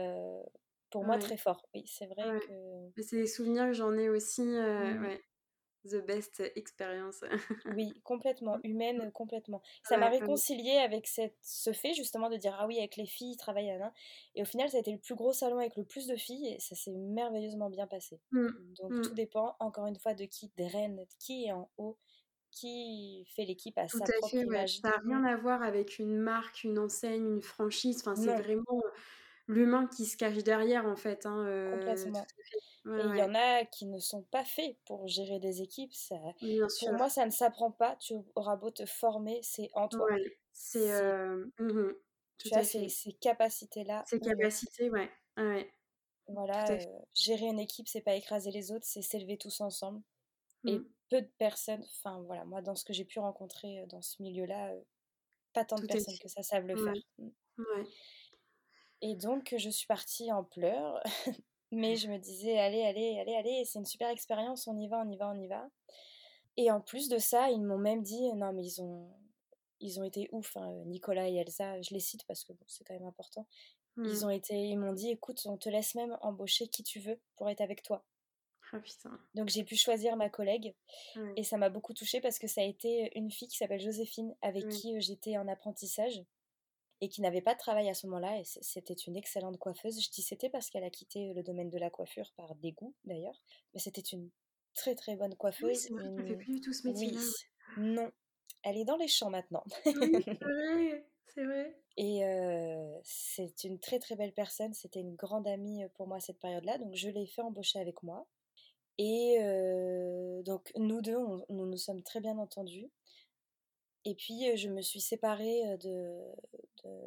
pour moi, très fort. Oui, c'est vrai que. C'est des souvenirs que j'en ai aussi. Mmh ouais the best experience. oui, complètement, humaine, complètement. Ça m'a réconciliée avec cette, ce fait justement de dire ah oui, avec les filles, travailler à Et au final, ça a été le plus gros salon avec le plus de filles et ça s'est merveilleusement bien passé. Mmh, Donc mmh. tout dépend encore une fois de qui draine, qui est en haut, qui fait l'équipe à sa propre image. Ça n'a rien à voir avec une marque, une enseigne, une franchise. Enfin, c'est vraiment l'humain qui se cache derrière en fait. Hein, euh, Complètement et il y en a qui ne sont pas faits pour gérer des équipes. Ça, pour moi, ça ne s'apprend pas. Tu auras beau te former, c'est en toi. c'est. Euh, mmh tu as ces, ces capacités-là. Ces capacités, ouais. ouais. Voilà, euh, gérer une équipe, c'est pas écraser les autres, c'est s'élever tous ensemble. Et mmh. peu de personnes, enfin voilà, moi dans ce que j'ai pu rencontrer euh, dans ce milieu-là, pas tant de personnes que ça savent le faire. Mmh. Ouais. Et donc je suis partie en pleurs Mais je me disais, allez, allez, allez, allez, c'est une super expérience, on y va, on y va, on y va. Et en plus de ça, ils m'ont même dit, non, mais ils ont, ils ont été ouf, hein, Nicolas et Elsa, je les cite parce que c'est quand même important. Ils mmh. ont été, ils m'ont dit, écoute, on te laisse même embaucher qui tu veux pour être avec toi. Ah, putain. Donc j'ai pu choisir ma collègue et ça m'a beaucoup touchée parce que ça a été une fille qui s'appelle Joséphine avec qui j'étais en apprentissage et qui n'avait pas de travail à ce moment-là. Et c'était une excellente coiffeuse. Je dis c'était parce qu'elle a quitté le domaine de la coiffure par dégoût d'ailleurs. Mais c'était une très très bonne coiffeuse. Oui, une... fait plus du tout ce métier-là. non. Elle est dans les champs maintenant. c'est vrai, c'est vrai. Et euh, c'est une très très belle personne. C'était une grande amie pour moi à cette période-là. Donc je l'ai fait embaucher avec moi. Et euh, donc nous deux, nous nous sommes très bien entendus. Et puis, je me suis séparée de,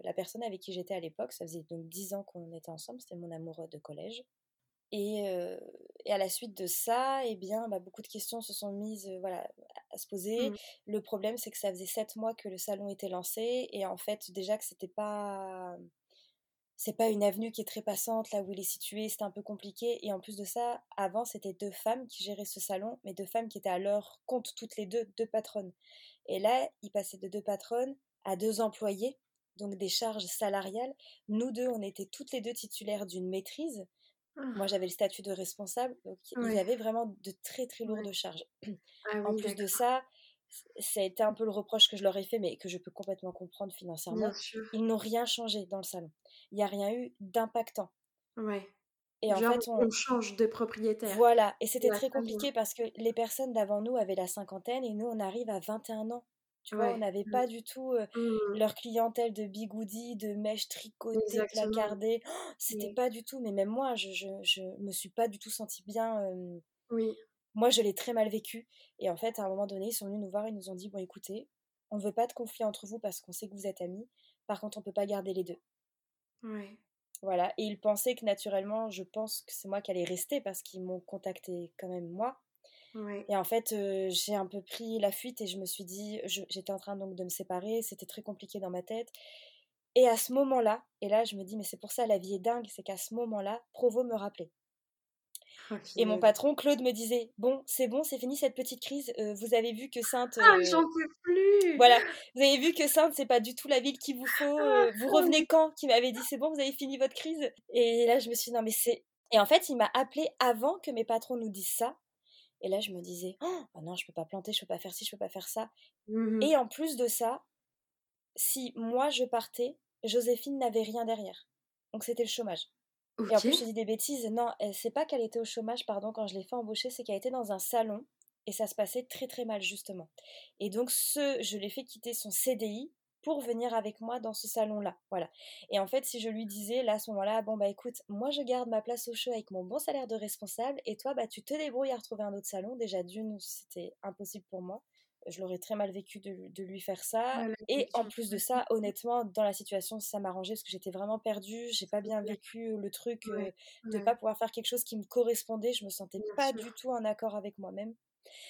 la personne avec qui j'étais à l'époque. Ça faisait donc dix ans qu'on était ensemble. C'était mon amoureux de collège. Et, à la suite de ça, eh bien, bah, beaucoup de questions se sont mises voilà, à se poser. Mmh. Le problème, c'est que ça faisait sept mois que le salon était lancé. Et en fait, déjà que c'était pas c'est pas une avenue qui est très passante là où il est situé, c'était un peu compliqué. Et en plus de ça, avant, c'était deux femmes qui géraient ce salon, mais deux femmes qui étaient à leur compte toutes les deux, deux patronnes. Et là, il passait de deux patronnes à deux employés, donc des charges salariales. Nous deux, on était toutes les deux titulaires d'une maîtrise. Moi, ah. j'avais le statut de responsable, donc ils avaient vraiment de très très lourdes charges. Ah en plus de ça, ça a été un peu le reproche que je leur ai fait, mais que je peux complètement comprendre financièrement. Ils n'ont rien changé dans le salon. Il n'y a rien eu d'impactant. Ouais. Et en fait, on... change de propriétaire. Voilà, et c'était très compliqué parce que les personnes d'avant nous avaient la cinquantaine et nous, on arrive à 21 ans. Tu vois, on n'avait mmh. pas du tout mmh. leur clientèle de bigoudi, de mèches tricotées, placardées. Oh, c'était pas du tout, mais même moi, je, je, je, me suis pas du tout sentie bien. oui. Moi, je l'ai très mal vécu. Et en fait, à un moment donné, ils sont venus nous voir et nous ont dit Bon, écoutez, on ne veut pas de conflit entre vous parce qu'on sait que vous êtes amis. Par contre, on ne peut pas garder les deux. Ouais. Voilà. Et ils pensaient que naturellement, je pense que c'est moi qui allais rester parce qu'ils m'ont contacté quand même moi. Et en fait, j'ai un peu pris la fuite et je me suis dit, j'étais en train donc de me séparer, c'était très compliqué dans ma tête. Et à ce moment-là, et là je me dis, mais c'est pour ça la vie est dingue, c'est qu'à ce moment-là, Provo me rappelait. Et mon patron, Claude, me disait Bon, c'est bon, c'est fini cette petite crise. vous avez vu que Sainte. Ah, j'en peux plus Voilà, vous avez vu que Sainte, c'est pas du tout la ville qu'il vous faut. Ah, vous revenez quand? Qui m'avait dit C'est bon, vous avez fini votre crise? Et là, je me suis dit Non, mais c'est. Et en fait, il m'a appelé avant que mes patrons nous disent ça. Et là, je me disais Oh non, je peux pas planter, je peux pas faire ci, je peux pas faire ça. Mmh et en plus de ça, si moi je partais, Joséphine n'avait rien derrière. Donc c'était le chômage. Et en plus, je dis des bêtises. Non, c'est pas qu'elle était au chômage, pardon, quand je l'ai fait embaucher, c'est qu'elle était dans un salon et ça se passait très très mal, justement. Et donc, ce, je l'ai fait quitter son CDI pour venir avec moi dans ce salon-là. Voilà. Et en fait, si je lui disais là à ce moment-là, bon bah écoute, moi je garde ma place au show avec mon bon salaire de responsable et toi bah tu te débrouilles à retrouver un autre salon. Déjà d'une, c'était impossible pour moi je l'aurais très mal vécu de, lui faire ça. et en plus de ça, honnêtement, dans la situation, ça m'arrangeait parce que j'étais vraiment perdue. J'ai pas bien vécu le truc de ne pas pouvoir faire quelque chose qui me correspondait. Je me sentais pas du tout en accord avec moi-même.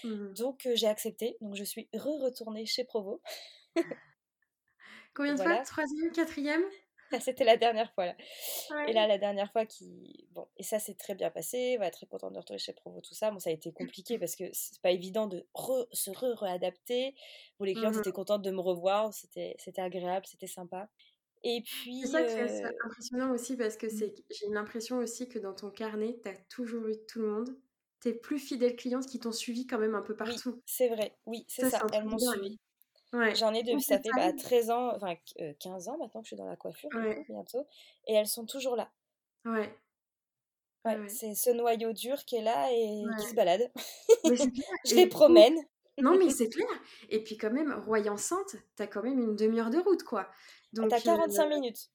Mmh Donc j'ai accepté. Donc je suis re-retournée chez Provo. Combien de fois? Troisième, quatrième? C'était la dernière fois là. Et là, la dernière fois qui. Bon, et ça s'est très bien passé. Va très contente de retourner chez Provo, tout ça. Bon, ça a été compliqué parce que c'est pas évident de se re-réadapter. Bon, les clients mmh étaient contents de me revoir. C'était agréable, c'était sympa. Et puis. C'est ça qui est euh, impressionnant aussi parce que mmh. j'ai l'impression aussi que dans ton carnet, tu as toujours eu tout le monde. Tes plus fidèles clientes qui t'ont suivi quand même un peu partout. Oui, c'est vrai, oui, c'est ça. Elles m'ont suivi. J'en ai depuis, ça fait bah, 13 ans, enfin 15 ans maintenant que je suis dans la coiffure, bientôt. Et elles sont toujours là. Ouais. Ouais, c'est ce noyau dur qui est là et qui se balade. je les promène. non, mais c'est clair. Et puis, quand même, Royan-Sainte, t'as quand même une demi-heure de route, quoi. Donc, t'as 45 minutes.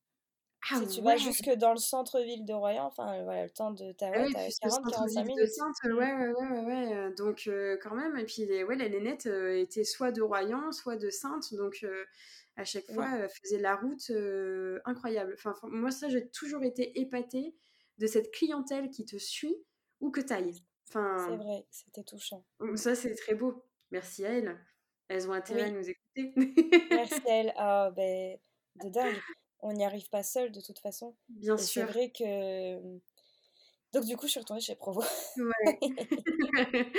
Ah si tu vas jusque dans le centre-ville de Royan, enfin voilà, le temps de ta ouais, ah oui, 40-45 minutes. De Sainte, ouais, ouais, ouais, ouais, euh, Donc euh, quand même, et puis les, ouais, les nénettes euh, étaient soit de Royan, soit de Sainte, donc à chaque fois, elles faisaient la route incroyable. Enfin, moi, ça, j'ai toujours été épatée de cette clientèle qui te suit où que t'ailles. Enfin, c'est vrai, c'était touchant. Ça, c'est très beau. Merci à elles. Elles ont intérêt à nous écouter. Merci à elles. Ah, ben, de dingue on n'y arrive pas seul de toute façon. Bien sûr. C'est vrai que. Donc, du coup, je suis retournée chez Provo. Ouais.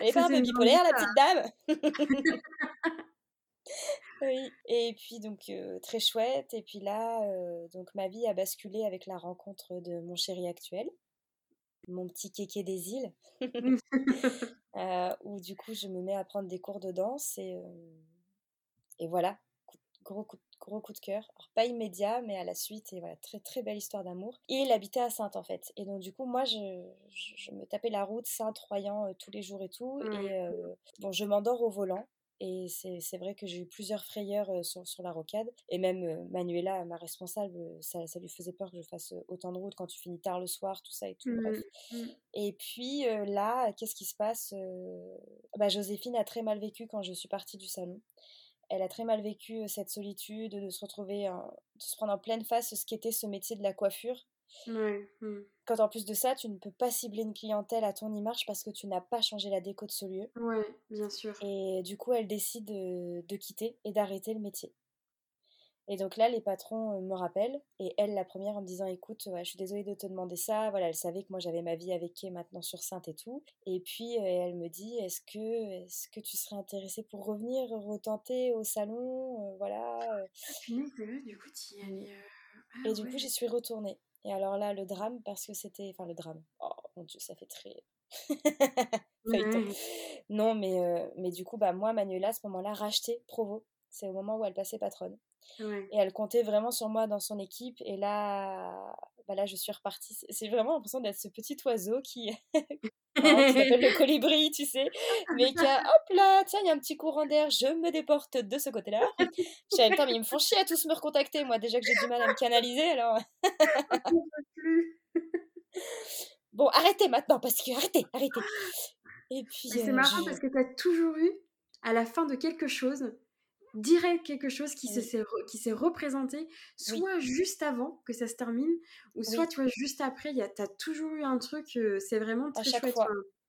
Elle est pas un peu bipolaire, la petite dame? Oui, et puis donc très chouette. Et puis là, donc ma vie a basculé avec la rencontre de mon chéri actuel, mon petit kéké des îles, où du coup je me mets à prendre des cours de danse et, et voilà, gros coup, gros coup de cœur. Alors, pas immédiat, mais à la suite. Et voilà, très très belle histoire d'amour. Et il habitait à Sainte en fait. Et donc, du coup, moi, je, je, me tapais la route Sainte-Royan euh, tous les jours et tout. Et euh, bon, je m'endors au volant. Et c'est vrai que j'ai eu plusieurs frayeurs euh, sur, sur, la rocade. Et même Manuela, ma responsable, ça, ça, lui faisait peur que je fasse autant de route quand tu finis tard le soir, tout ça et tout. Bref. Mmh, mmh. Et puis là, qu'est-ce qui se passe bah, Joséphine a très mal vécu quand je suis partie du salon elle a très mal vécu cette solitude, de se retrouver, de se prendre en pleine face ce qu'était ce métier de la coiffure. Mmh. Quand en plus de ça, tu ne peux pas cibler une clientèle à ton image parce que tu n'as pas changé la déco de ce lieu. Oui, bien sûr. Et du coup, elle décide de quitter et d'arrêter le métier. Et donc là, les patrons me rappellent, et elle, la première, en me disant Écoute, je suis désolée de te demander ça. Voilà, elle savait que moi j'avais ma vie avec Kay maintenant sur Sainte et tout. Et puis elle me dit Est-ce que, est que tu serais intéressée pour revenir retenter au salon Voilà. Du coup, tu y allais. et du coup, j'y suis retournée. Et alors là, le drame, parce que c'était. Enfin, le drame. Oh mon dieu, ça fait très. Non, mais, mais du coup, bah, moi, Manuela, à ce moment-là, racheté Provo. C'est au moment où elle passait patronne. Et elle comptait vraiment sur moi dans son équipe. Et là, bah là je suis repartie. C'est vraiment l'impression d'être ce petit oiseau qui, s'appelle le colibri, tu sais, mais qui a, hop là, tiens, il y a un petit courant d'air, je me déporte de ce côté-là. Je sais mais ils me font chier à tous me recontacter, moi, déjà que j'ai du mal à me canaliser, alors. bon, arrêtez maintenant, parce que arrêtez, arrêtez. Et puis. C'est euh, marrant parce que tu as toujours eu, à la fin de quelque chose, direct quelque chose qui s'est qui représenté, soit juste avant que ça se termine, ou soit tu vois juste après. Tu as toujours eu un truc, c'est vraiment très chouette.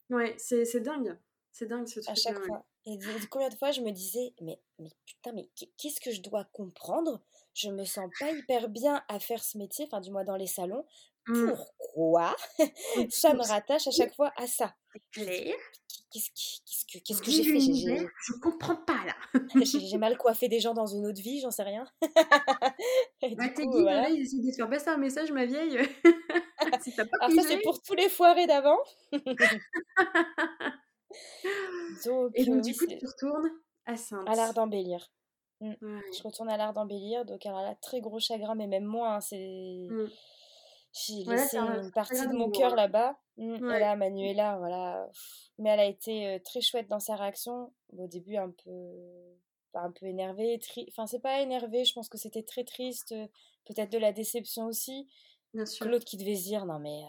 Ouais, c'est dingue. C'est dingue ce truc. À chaque fois. Et combien de fois je me disais, mais, mais putain, mais qu'est-ce que je dois comprendre Je me sens pas hyper bien à faire ce métier, enfin, du moins dans les salons. Mmh. Pourquoi? Ça me rattache à chaque fois à ça. Qu'est-ce que, j'ai fait? J'ai, Je comprends pas là. j'ai, mal coiffé des gens dans une autre vie, j'en sais rien. Et bah, t'es dit, voilà. ils essaient de faire passer un message, ma vieille. si t'as pas Alors ça, c'est pour tous les foirés d'avant. donc, Et donc, du coup, tu retournes à Sainte. À l'art d'embellir. Mmh. Je retourne à l'art d'embellir, donc alors là, très gros chagrin, mais même moi, hein, c'est... Mmh. J'ai laissé une partie de mon cœur là-bas. Mmh, et là, Manuela, voilà. Mais elle a été très chouette dans sa réaction. Au début, un peu, un peu énervée. Enfin, c'est pas énervée, je pense que c'était très triste. Peut-être de la déception aussi. Bien sûr. Claude qui devait se dire Non, mais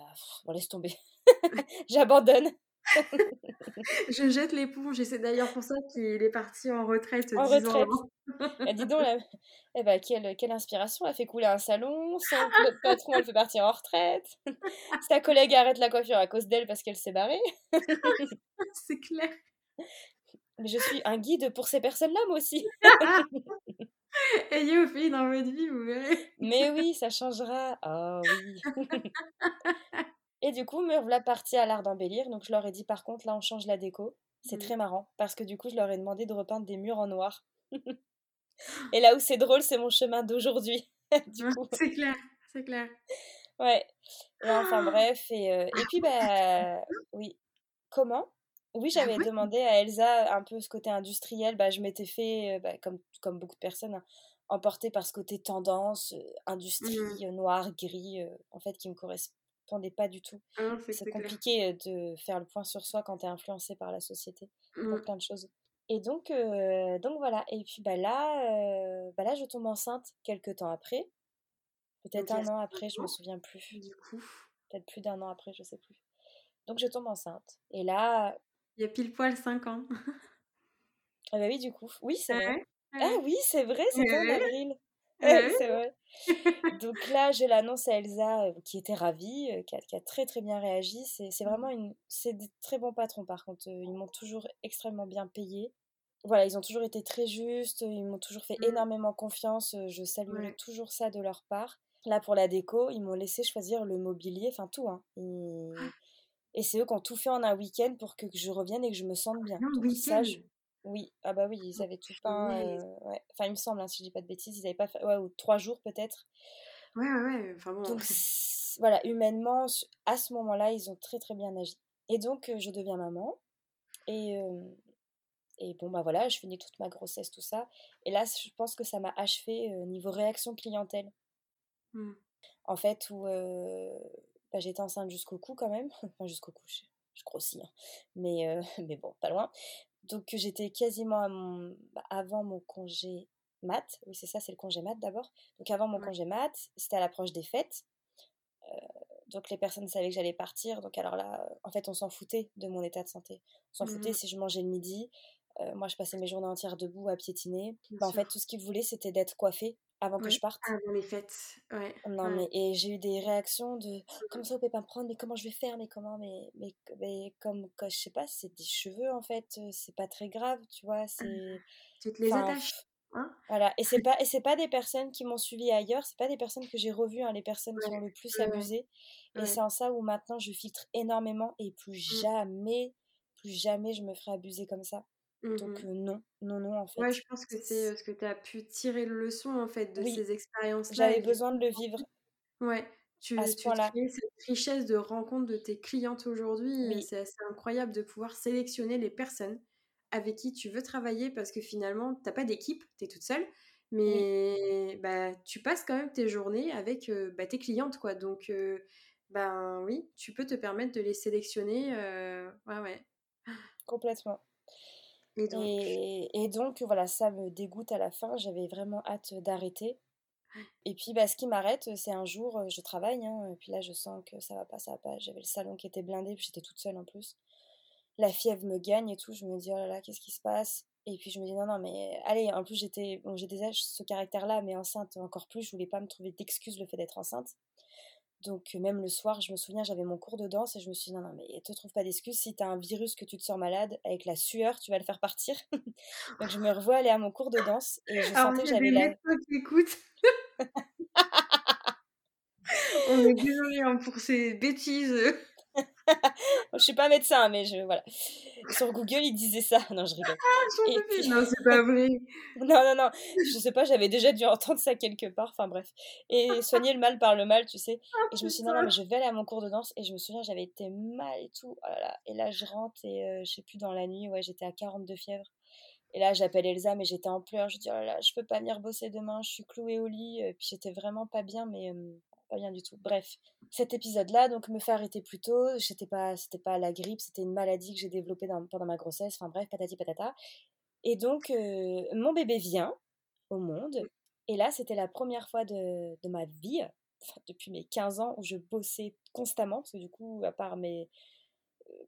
bon, laisse tomber. J'abandonne. je jette l'éponge et c'est d'ailleurs pour ça qu'il est parti en retraite. En retraite. Eh, dis donc, eh ben, quelle, quelle, inspiration. Elle fait couler un salon, son patron, elle fait partir en retraite. Sa collègue arrête la coiffure à cause d'elle parce qu'elle s'est barrée. c'est clair. Mais je suis un guide pour ces personnes-là, moi aussi. Ayez au pays dans votre vie, vous verrez. Mais oui, ça changera. Oh oui. Et du coup, me voilà partie à l'art d'embellir. Donc je leur ai dit par contre, là on change la déco. C'est mmh. très marrant parce que du coup, je leur ai demandé de repeindre des murs en noir. Et là où c'est drôle, c'est mon chemin d'aujourd'hui. c'est clair, c'est clair. Ouais. Et enfin bref. Et, euh, et puis, bah oui. Comment? Oui, ah j'avais demandé à Elsa un peu ce côté industriel. Bah, je m'étais fait, euh, bah, comme, comme beaucoup de personnes, hein, emporter par ce côté tendance, euh, industrie, mmh. noir, gris, en fait, qui me correspond pas du tout. Ah c'est compliqué de faire le point sur soi quand tu es influencé par la société pour mmh. plein de choses. Et donc, donc voilà. Et puis bah là, bah là, je tombe enceinte quelques temps après. Peut-être un an après, je me souviens plus. Du coup. Peut-être plus d'un an après, je sais plus. Donc je tombe enceinte. Et là. Il y a pile poil 5 ans. ah bah oui, du coup. Oui, c'est vrai. Ah oui, c'est vrai, c'est en avril. C'est vrai. Donc là, je l'annonce à Elsa, euh, qui était ravie, euh, qui, a, très très bien réagi. C'est vraiment une, c'est des très bons patrons par contre. Euh, ils m'ont toujours extrêmement bien payé. Voilà, ils ont toujours été très justes, ils m'ont toujours fait mmh. énormément confiance. Je saluerai toujours ça de leur part. Là, pour la déco, ils m'ont laissé choisir le mobilier, enfin tout. Hein. Ah. Et, c'est eux qui ont tout fait en un week-end pour que je revienne et que je me sente bien. Donc, ça, oui, ah bah oui, ils avaient tout peint. Euh, ouais. Enfin, il me semble, hein, si je dis pas de bêtises, ils avaient pas fait. Ouais, ou trois jours peut-être. Ouais, ouais, ouais. Enfin bon. Donc, voilà, humainement, à ce moment-là, ils ont très très bien agi. Et donc, euh, je deviens maman. Et, euh, et bon, bah voilà, je finis toute ma grossesse, tout ça. Et là, je pense que ça m'a achevé niveau réaction clientèle. Mmh. En fait, où bah, j'étais enceinte jusqu'au cou quand même. enfin, jusqu'au cou, je, je grossis. Hein. Mais, mais bon, pas loin. Donc j'étais quasiment à mon, bah, avant mon congé mat. Oui, c'est ça, c'est le congé mat d'abord. Donc avant mon congé mat, c'était à l'approche des fêtes. Euh, donc les personnes savaient que j'allais partir. Donc alors là, en fait, on s'en foutait de mon état de santé. On s'en foutait mmh si je mangeais le midi. Euh, moi, je passais mes journées entières debout à piétiner. Bah, en fait, tout ce qu'ils voulaient, c'était d'être coiffée avant que je parte. Avant les fêtes, ouais. Non, mais et j'ai eu des réactions de «Oh, comme ça, on peut pas me prendre, mais comment je vais faire, mais comment, mais, mais, mais comme, je sais pas, c'est des cheveux en fait, c'est pas très grave, tu vois, c'est. Tu te les attaches. Hein? voilà, et c'est pas et c'est pas des personnes qui m'ont suivi ailleurs, c'est pas des personnes que j'ai revues, hein, les personnes qui ont le plus abusé. Et c'est en ça où maintenant je filtre énormément et plus mmh. jamais, plus jamais je me ferai abuser comme ça. Donc mmh non, non, non, en fait. Ouais, je pense que c'est ce que tu as pu tirer le leçon, en fait, de ces expériences-là. J'avais besoin de le vivre. Ouais, tu, à ce tu cette richesse de rencontre de tes clientes aujourd'hui. C'est assez incroyable de pouvoir sélectionner les personnes avec qui tu veux travailler parce que finalement, tu n'as pas d'équipe, tu es toute seule. Mais bah, tu passes quand même tes journées avec bah, tes clientes, quoi. Donc, ben oui, tu peux te permettre de les sélectionner. ouais, ouais. Complètement. Et donc, voilà, ça me dégoûte à la fin. J'avais vraiment hâte d'arrêter. Et puis, bah, ce qui m'arrête, c'est un jour, je travaille, hein, et puis là, je sens que ça va pas, ça va pas. J'avais le salon qui était blindé, puis j'étais toute seule en plus. La fièvre me gagne et tout. Je me dis, oh là là, qu'est-ce qui se passe? Et puis, je me dis, non, non, mais allez, en plus, j'étais, j'ai déjà ce caractère-là, mais enceinte encore plus. Je voulais pas me trouver d'excuses le fait d'être enceinte. Donc même le soir, je me souviens, j'avais mon cours de danse et je me suis dit non, non, mais te trouve pas d'excuses. Si tu as un virus que tu te sors malade, avec la sueur, tu vas le faire partir. Donc je me revois aller à mon cours de danse et je sentais que j'avais la... qui écoutent. On est désolé hein, pour ces bêtises. je suis pas médecin, mais je voilà. Sur Google, il disait ça. Non, je rigole. Ah, Non, c'est pas vrai. non, non, non. Je sais pas, j'avais déjà dû entendre ça quelque part. Enfin bref. Et soigner le mal par le mal, tu sais. Ah, et je me suis dit non, non, mais je vais aller à mon cours de danse. Et je me souviens, j'avais été mal et tout. Oh là là. Et là, je rentre et euh, je sais plus dans la nuit, ouais, j'étais à 42 fièvre. Et là, j'appelle Elsa, mais j'étais en pleurs. Je dis, oh là là, je peux pas venir bosser demain, je suis clouée au lit. Et puis j'étais vraiment pas bien, mais pas bien du tout. Bref, cet épisode-là, donc me fait arrêter plus tôt. C'était pas, c'était pas la grippe, c'était une maladie que j'ai développée pendant ma grossesse. Enfin bref, patati patata. Et donc, euh, mon bébé vient au monde. Et là, c'était la première fois de, de ma vie, depuis mes 15 ans, où je bossais constamment. Parce que du coup, à part mes.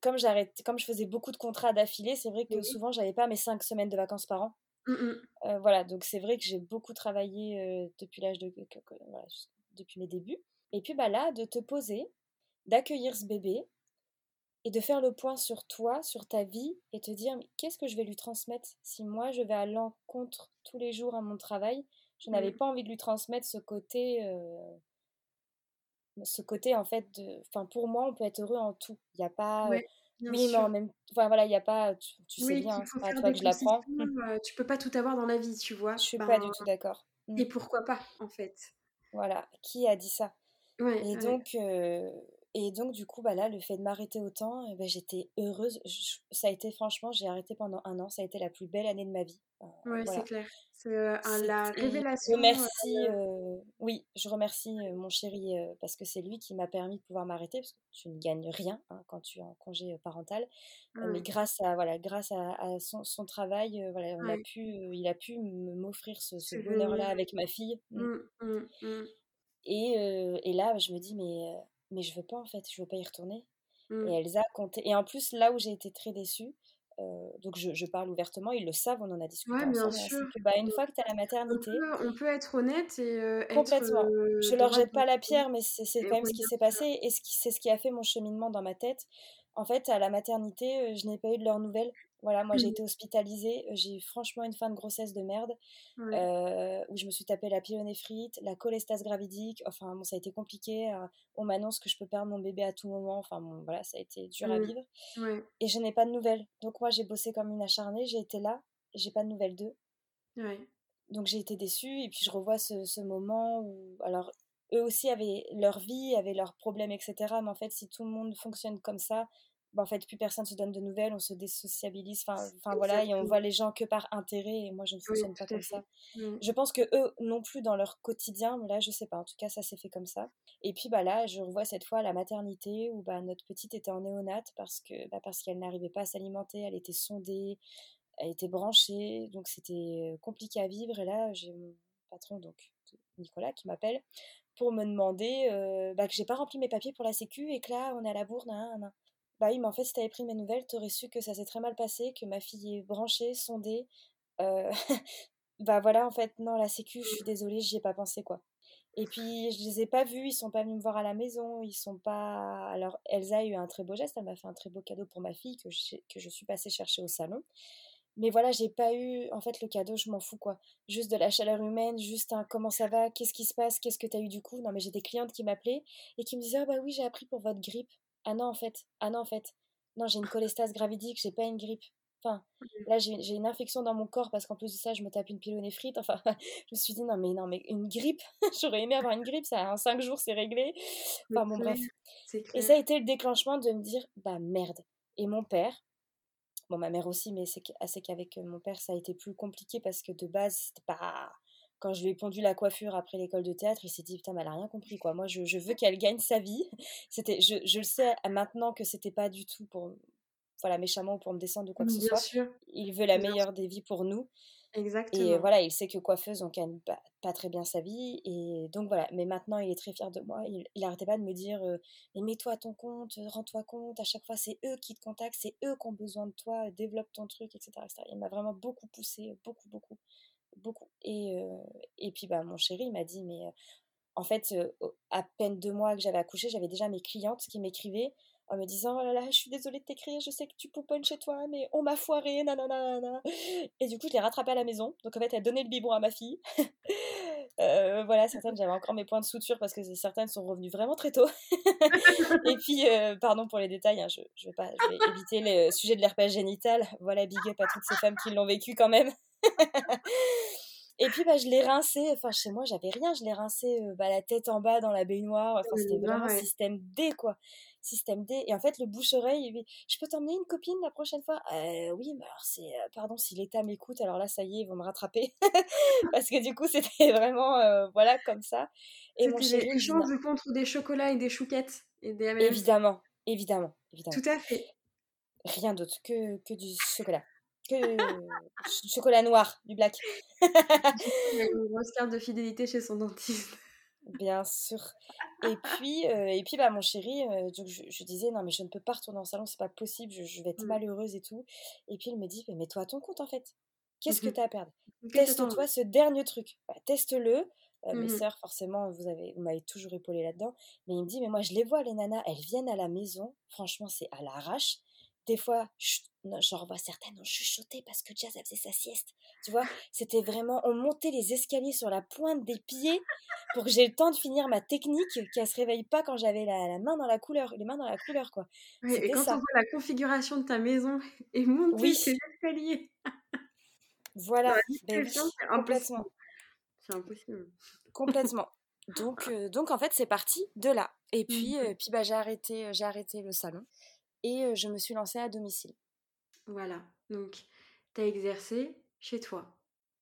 Comme, comme je faisais beaucoup de contrats d'affilée, c'est vrai que souvent, j'avais pas mes 5 semaines de vacances par an. Mmh euh, voilà, donc c'est vrai que j'ai beaucoup travaillé euh, depuis l'âge de voilà, depuis mes débuts. Et puis bah là, de te poser, d'accueillir ce bébé et de faire le point sur toi, sur ta vie et te dire qu'est-ce que je vais lui transmettre si moi je vais à l'encontre tous les jours à mon travail? Je n'avais mmh. pas envie de lui transmettre ce côté, euh, ce côté en fait de, enfin pour moi on peut être heureux en tout. Il n'y a pas, oui mais en même, enfin voilà, il n'y a pas, tu, sais bien, c'est pas toi que je l'apprends. Euh, tu peux pas tout avoir dans la vie, tu vois? Je suis pas du tout d'accord. Et mmh. pourquoi pas en fait. Voilà, qui a dit ça? Et donc, et donc du coup, bah là, le fait de m'arrêter autant, eh ben, j'étais heureuse. ça a été franchement, j'ai arrêté pendant un an. Ça a été la plus belle année de ma vie. oui, c'est clair. C'est la révélation. Je remercie, oui, je remercie mon chéri parce que c'est lui qui m'a permis de pouvoir m'arrêter parce que tu ne gagnes rien hein, quand tu es en congé parental. mais grâce à voilà, grâce à, son, travail, voilà, on a pu, il a pu m'offrir ce, bonheur-là avec ma fille. Mmh. Mmh, mmh, et, et, là, je me dis mais mais je veux pas en fait, je veux pas y retourner. Et Elsa comptait. Et en plus, là où j'ai été très déçue, euh, donc je, parle ouvertement, ils le savent, on en a discuté ouais, bien sûr. Que, bah, une fois que tu as la maternité... On peut, être honnête et... Euh, complètement. je leur jette pas la pierre, mais c'est quand même ce qui s'est passé et c'est ce qui a fait mon cheminement dans ma tête. En fait, à la maternité, euh, je n'ai pas eu de leurs nouvelles. Voilà, moi j'ai mmh. été hospitalisée, j'ai eu franchement une fin de grossesse de merde, où je me suis tapé la pyélonéphrite, la cholestase gravidique, enfin bon, ça a été compliqué, on m'annonce que je peux perdre mon bébé à tout moment, enfin bon, voilà, ça a été dur à mmh. vivre. Et je n'ai pas de nouvelles. Donc moi j'ai bossé comme une acharnée, j'ai été là, j'ai pas de nouvelles d'eux. Donc j'ai été déçue, et puis je revois ce, ce moment où, alors eux aussi avaient leur vie, avaient leurs problèmes, etc. Mais en fait, si tout le monde fonctionne comme ça, bah, en fait, plus personne se donne de nouvelles, on se désociabilise, enfin, voilà, et on voit les gens que par intérêt, et moi je ne fonctionne pas comme ça. Mmh. Je pense que eux non plus dans leur quotidien, mais là je sais pas, en tout cas ça s'est fait comme ça. Et puis bah là, je revois cette fois la maternité où bah, notre petite était en néonate parce que bah, parce qu'elle n'arrivait pas à s'alimenter, elle était sondée, elle était branchée, donc c'était compliqué à vivre. Et là, j'ai mon patron, donc Nicolas, qui m'appelle pour me demander euh, bah, que j'ai pas rempli mes papiers pour la sécu et que là on est à la bourre. Bah oui, mais en fait, si t'avais pris mes nouvelles, t'aurais su que ça s'est très mal passé, que ma fille est branchée, sondée. Euh, bah voilà, en fait, non, la sécu, je suis désolée, j'y ai pas pensé, quoi. Et puis, je les ai pas vus, ils sont pas venus me voir à la maison, ils sont pas... Alors, Elsa a eu un très beau geste, elle m'a fait un très beau cadeau pour ma fille que je, que je suis passée chercher au salon. Mais voilà, j'ai pas eu, en fait, le cadeau, je m'en fous, quoi. Juste de la chaleur humaine, juste un comment ça va, qu'est-ce qui se passe, qu'est-ce que t'as eu du coup? Non, mais j'ai des clientes qui m'appelaient et qui me disaient, ah bah oui, j'ai appris pour votre grippe. Ah non, en fait. Ah non, en fait. Non, j'ai une cholestase gravidique, j'ai pas une grippe. Enfin, mmh. là, j'ai une infection dans mon corps parce qu'en plus de ça, je me tape une pyélonéphrite. Enfin, je me suis dit, non, mais non, mais une grippe, j'aurais aimé avoir une grippe, ça, en cinq jours, c'est réglé. Enfin, bon, bref. Et ça a été le déclenchement de me dire, bah merde. Et mon père, bon, ma mère aussi, mais c'est assez qu'avec mon père, ça a été plus compliqué parce que de base, c'était pas quand je lui ai pondu la coiffure après l'école de théâtre, il s'est dit putain, mais elle a rien compris quoi. Moi, je, veux qu'elle gagne sa vie. C'était, je, je, le sais maintenant que c'était pas du tout pour, voilà, méchamment pour me descendre ou quoi que ce soit. Il veut la meilleure des vies pour nous. Exactement. Et voilà, il sait que coiffeuse, on gagne pas, très bien sa vie. Et donc voilà, mais maintenant, il est très fier de moi. Il, il arrêtait pas de me dire euh, Mais mets-toi à ton compte, rends-toi compte. À chaque fois, c'est eux qui te contactent, c'est eux qui ont besoin de toi, développe ton truc, etc. etc. Il m'a vraiment beaucoup poussé, beaucoup, beaucoup beaucoup. Et, et puis, bah, mon chéri m'a dit, mais en fait, à peine deux mois que j'avais accouché, j'avais déjà mes clientes qui m'écrivaient en me disant oh là là, je suis désolée de t'écrire, je sais que tu pouponnes chez toi, mais on m'a foiré, nanana. Et du coup, je l'ai rattrapée à la maison. Donc en fait, elle donnait le biberon à ma fille. Euh, voilà, certaines, j'avais encore mes points de suture parce que certaines sont revenues vraiment très tôt. et puis, euh, pardon pour les détails, hein, je, je, vais pas, je vais éviter le sujet de l'herpès génital. Voilà, big up à toutes ces femmes qui l'ont vécu quand même. Et puis, bah, je l'ai rincé. Enfin, chez moi, j'avais rien. Je l'ai rincé euh, bah, la tête en bas dans la baignoire. Enfin, c'était vraiment système D, quoi. Système D. Et en fait, le bouche-oreille, je peux t'emmener une copine la prochaine fois? Euh, Oui, mais alors, c'est. Euh, pardon, si l'État m'écoute, alors là, ça y est, ils vont me rattraper. Parce que du coup, c'était vraiment. voilà, comme ça. Et mon chéri. Échange de contre des chocolats et des chouquettes. Et des évidemment, évidemment, évidemment. Tout à fait. Rien d'autre que, que du chocolat que chocolat noir, du black. une grosse carte de fidélité chez son dentiste. Bien sûr. Et puis, euh, et puis bah, mon chéri, euh, donc je, disais, non, mais je ne peux pas retourner en salon, c'est pas possible, je, vais être mmh. malheureuse et tout. Et puis il me dit, mais mets-toi à ton compte en fait. Qu'est-ce que mmh tu as à perdre? Teste-toi ce dernier truc. Bah, teste-le. Euh, mes mmh sœurs, forcément, vous avez, vous m'avez toujours épaulé là-dedans. Mais il me dit, mais moi, je les vois, les nanas, elles viennent à la maison. Franchement, c'est à l'arrache des fois, j'en vois certaines ont chuchoté parce que Jazz, elle faisait sa sieste. Tu vois, c'était vraiment, on montait les escaliers sur la pointe des pieds pour que j'ai le temps de finir ma technique, qu'elle se réveille pas quand j'avais la, main dans la couleur, les mains dans la couleur, quoi. et quand on voit la configuration de ta maison et monter oui. ces escaliers. Voilà, ben c'est complètement. C'est impossible. Complètement. Donc, euh, donc en fait, c'est parti de là. Et puis, mmh. euh, puis bah, j'ai arrêté, j'ai arrêté le salon et je me suis lancée à domicile. Voilà, donc tu as exercé chez toi.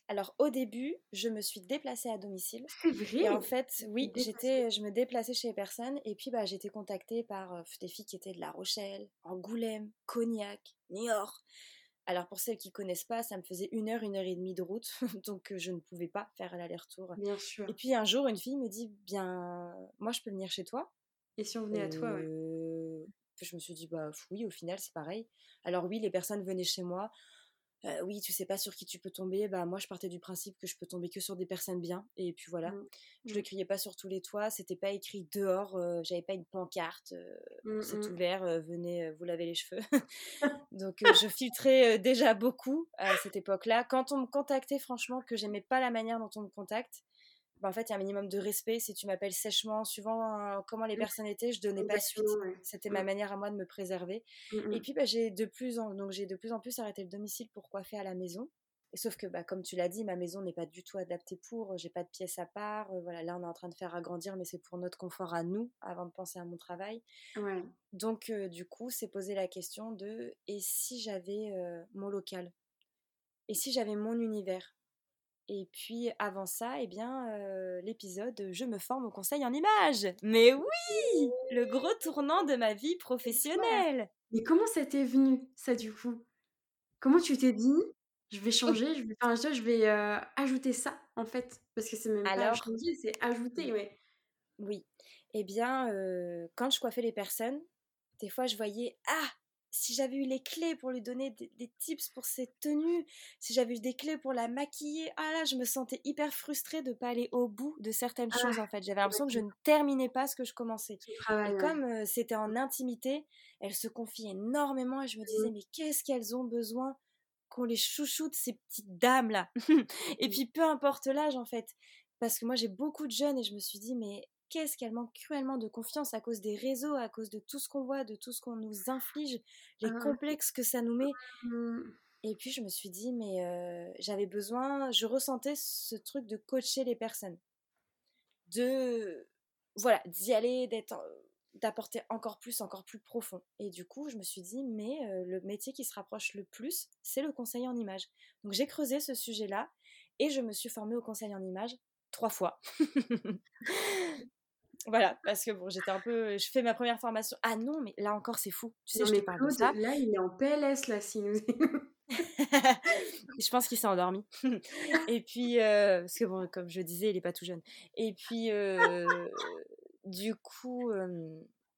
Alors au début, je me suis déplacée à domicile. C'est vrai? Et en fait, oui, j'étais, je me déplaçais chez les personnes et puis bah j'étais contactée par des filles qui étaient de La Rochelle, Angoulême, Cognac, Niort. Alors pour celles qui connaissent pas, ça me faisait une heure, une heure et demie de route, donc je ne pouvais pas faire l'aller-retour. Bien sûr. Et puis un jour, une fille me dit, bien, moi je peux venir chez toi. Et si on venait à toi, ouais je me suis dit, bah oui, au final, c'est pareil. Alors oui, les personnes venaient chez moi. oui, tu sais pas sur qui tu peux tomber. Bah moi, je partais du principe que je peux tomber que sur des personnes bien. Et puis voilà, mmh. je le mmh. criais pas sur tous les toits. C'était pas écrit dehors. J'avais pas une pancarte. Mmh, c'est ouvert. venez vous laver les cheveux. Donc je filtrais déjà beaucoup à cette époque-là. Quand on me contactait, franchement, que j'aimais pas la manière dont on me contacte, bah, en fait, il y a un minimum de respect. Si tu m'appelles sèchement, suivant comment les mmh. personnes étaient, je donnais pas suite. C'était ma mmh. manière à moi de me préserver. Mmh, et puis, bah, j'ai de plus en donc j'ai de plus en plus arrêté le domicile pour coiffer à la maison. Et sauf que, bah, comme tu l'as dit, ma maison n'est pas du tout adaptée pour. J'ai pas de pièces à part. voilà, là, on est en train de faire agrandir, mais c'est pour notre confort à nous, avant de penser à mon travail. Donc, du coup, c'est poser la question de et si j'avais mon local? Et si j'avais mon univers? Et puis avant ça, eh bien, l'épisode Je me forme au conseil en images. Mais oui, le gros tournant de ma vie professionnelle. Mais comment ça t'est venu, ça, du coup? Comment tu t'es dit je vais changer, je vais, enfin, je vais ajouter ça, en fait Parce que c'est même Alors, pas changer, c'est ajouter. Oui. Eh bien, quand je coiffais les personnes, des fois, je voyais Ah, si j'avais eu les clés pour lui donner des, tips pour ses tenues, si j'avais eu des clés pour la maquiller, ah là, je me sentais hyper frustrée de ne pas aller au bout de certaines choses ah, en fait. J'avais l'impression que je ne terminais pas ce que je commençais. et comme c'était en intimité, elle se confie énormément et je me disais, mmh. mais qu'est-ce qu'elles ont besoin qu'on les chouchoute, ces petites dames-là? Et mmh. puis peu importe l'âge en fait. Parce que moi j'ai beaucoup de jeunes et je me suis dit, mais qu'est-ce qu'elle manque cruellement de confiance à cause des réseaux, à cause de tout ce qu'on voit, de tout ce qu'on nous inflige, les ah. complexes que ça nous met. Mmh. Et puis je me suis dit, mais euh, j'avais besoin, je ressentais ce truc de coacher les personnes, de voilà, d'y aller, d'être, d'apporter encore plus, encore plus profond. Et du coup, je me suis dit, mais euh, le métier qui se rapproche le plus, c'est le conseil en image. Donc j'ai creusé ce sujet-là et je me suis formée au conseil en image trois fois. Voilà, parce que bon, j'étais un peu. Je fais ma première formation. Ah non, mais là encore, c'est fou. Tu sais, je te parle de ça. Là, il est en PLS, là, si nous. je pense qu'il s'est endormi. Et puis, euh, parce que bon, comme je disais, il est pas tout jeune. Et puis, euh, du coup.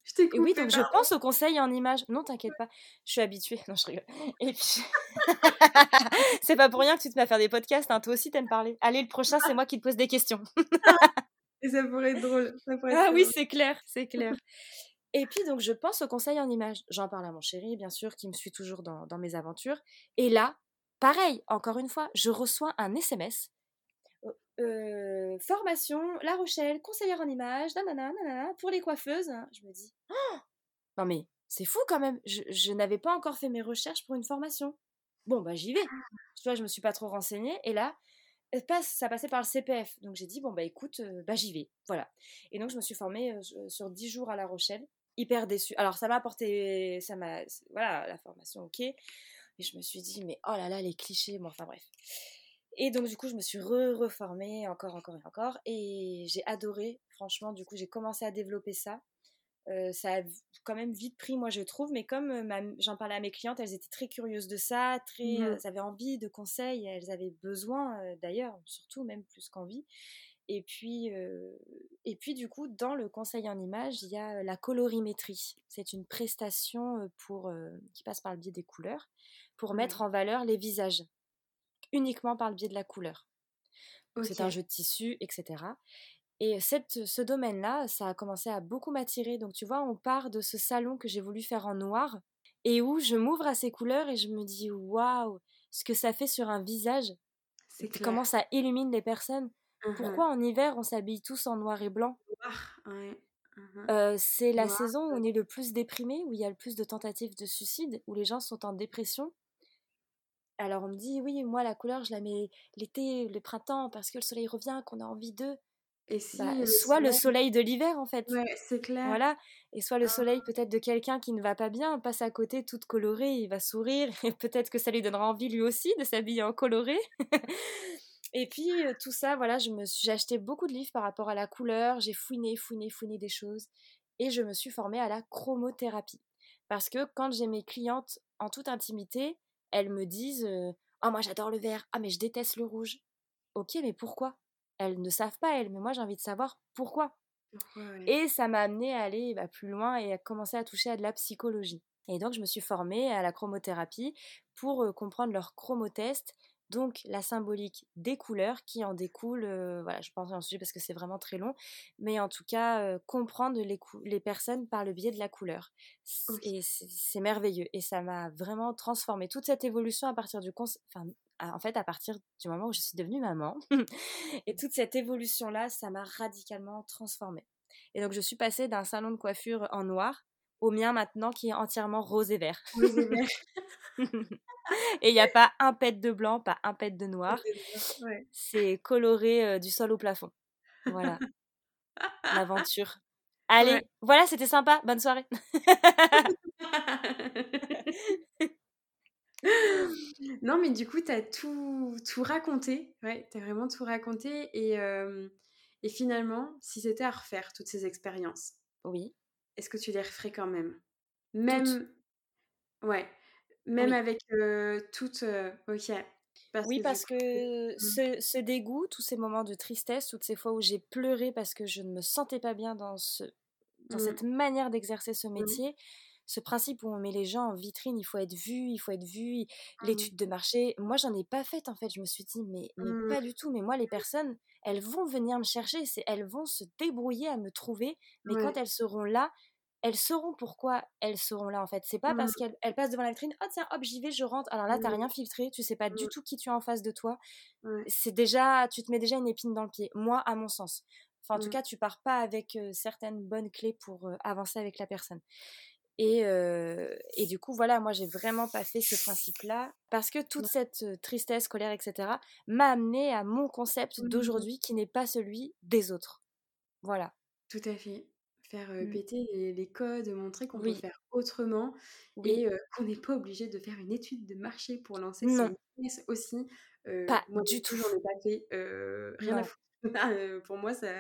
Je oui, donc je pense au conseil en image. Non, t'inquiète pas, je suis habituée. Non, je rigole. Et puis, c'est pas pour rien que tu te mets à faire des podcasts. Hein. Toi aussi, t'aimes parler. Allez, le prochain, c'est moi qui te pose des questions. Et ça pourrait être drôle. ah oui, c'est clair, c'est clair. Et puis donc je pense au conseil en images. J'en parle à mon chéri, bien sûr, qui me suit toujours dans, dans mes aventures. Et là, pareil, encore une fois, je reçois un SMS euh, formation, La Rochelle, conseillère en images, nanana, nanana, pour les coiffeuses. Je me dis, oh non mais c'est fou quand même, je, n'avais pas encore fait mes recherches pour une formation. Bon, bah j'y vais. Ah. Tu vois, je me suis pas trop renseignée. Et là, ça passait par le CPF. Donc j'ai dit, bon, bah écoute, euh, bah j'y vais. Voilà. Et donc je me suis formée euh, sur 10 jours à La Rochelle. Hyper déçue. Alors ça m'a apporté, ça m'a, voilà, la formation, ok. Mais je me suis dit, mais oh là là, les clichés, bon, enfin bref. Et donc, du coup, je me suis re-reformée encore, encore et encore. Et j'ai adoré. Franchement, du coup, j'ai commencé à développer ça. Euh, ça a quand même vite pris, moi, je trouve. Mais comme j'en parlais à mes clientes, elles étaient très curieuses de ça. Très, mmh. elles avaient envie de conseils. Elles avaient besoin, euh, d'ailleurs, surtout, même plus qu'envie. Et puis, et puis, du coup, dans le conseil en image, il y a la colorimétrie. C'est une prestation pour, qui passe par le biais des couleurs pour mettre en valeur les visages uniquement par le biais de la couleur. C'est un jeu de tissu, etc. Et cette, ce domaine-là, ça a commencé à beaucoup m'attirer. Donc tu vois, on part de ce salon que j'ai voulu faire en noir et où je m'ouvre à ces couleurs et je me dis waouh, ce que ça fait sur un visage. C'est comment ça illumine les personnes. Mmh Pourquoi en hiver on s'habille tous en noir et blanc? Mmh euh, C'est la saison où on est le plus déprimé, où il y a le plus de tentatives de suicide, où les gens sont en dépression alors on me dit, oui, moi la couleur, je la mets l'été, le printemps, parce que le soleil revient, qu'on a envie d'eux. Et si bah, soit le soleil de l'hiver en fait. Ouais, c'est clair. Voilà. Et soit le soleil ah. peut-être de quelqu'un qui ne va pas bien, passe à côté toute colorée, il va sourire et peut-être que ça lui donnera envie lui aussi de s'habiller en coloré. et puis tout ça, voilà, je me j'ai acheté beaucoup de livres par rapport à la couleur, j'ai fouiné, fouiné, fouiné des choses et je me suis formée à la chromothérapie. Parce que quand j'ai mes clientes en toute intimité, elles me disent Ah, moi j'adore le vert, ah, mais je déteste le rouge. Ok, mais pourquoi? Elles ne savent pas, elles, mais moi j'ai envie de savoir pourquoi. Et ça m'a amené à aller bah, plus loin et à commencer à toucher à de la psychologie. Et donc je me suis formée à la chromothérapie pour comprendre leur chromotest donc la symbolique des couleurs qui en découle, euh, voilà, je pense en sujet parce que c'est vraiment très long, mais en tout cas euh, comprendre les, les, personnes par le biais de la couleur. Et c'est merveilleux et ça m'a vraiment transformé toute cette évolution à partir du enfin en fait à partir du moment où je suis devenue maman et toute cette évolution là, ça m'a radicalement transformée. Et donc je suis passée d'un salon de coiffure en noir au mien maintenant qui est entièrement rose et vert. Rose et vert. et il n'y a pas un pet de blanc, pas un pet de noir. C'est coloré euh, du sol au plafond. Voilà. L'aventure. Allez, voilà, c'était sympa. Bonne soirée. non, mais du coup, tu as tout, tout raconté. Ouais, tu as vraiment tout raconté. Et, euh, et finalement, si c'était à refaire toutes ces expériences, oui. est-ce que tu les referais quand même? Même. Ouais. Même avec toute. ok. oui, parce que mmh. ce, ce, dégoût, tous ces moments de tristesse, toutes ces fois où j'ai pleuré parce que je ne me sentais pas bien dans, ce, dans mmh. cette manière d'exercer ce mmh. Ce principe où on met les gens en vitrine, il faut être vu, il faut être vu, l'étude de marché, moi j'en ai pas fait en fait, je me suis dit mais, mais pas du tout, mais moi les personnes, elles vont venir me chercher, elles vont se débrouiller à me trouver, mais quand elles seront là, elles sauront pourquoi elles seront là en fait. C'est pas parce mmh. qu'elles passent devant la vitrine, oh tiens, hop, j'y vais, je rentre. Alors là, t'as mmh. rien filtré, tu sais pas du mmh. tout qui tu as en face de toi. C'est déjà, tu te mets déjà une épine dans le pied. Moi, à mon sens. Enfin, en tout cas, tu pars pas avec certaines bonnes clés pour avancer avec la personne. Et, et, du coup, voilà, moi, j'ai vraiment pas fait ce principe-là parce que toute cette tristesse, colère, etc., m'a amené à mon concept d'aujourd'hui qui n'est pas celui des autres. Voilà. Tout à fait faire mmh. péter les, codes, montrer qu'on peut faire autrement et qu'on n'est pas obligé de faire une étude de marché pour lancer son business aussi. pas moi, du tout. J'en ai pas fait rien à foutre. pour moi, ça.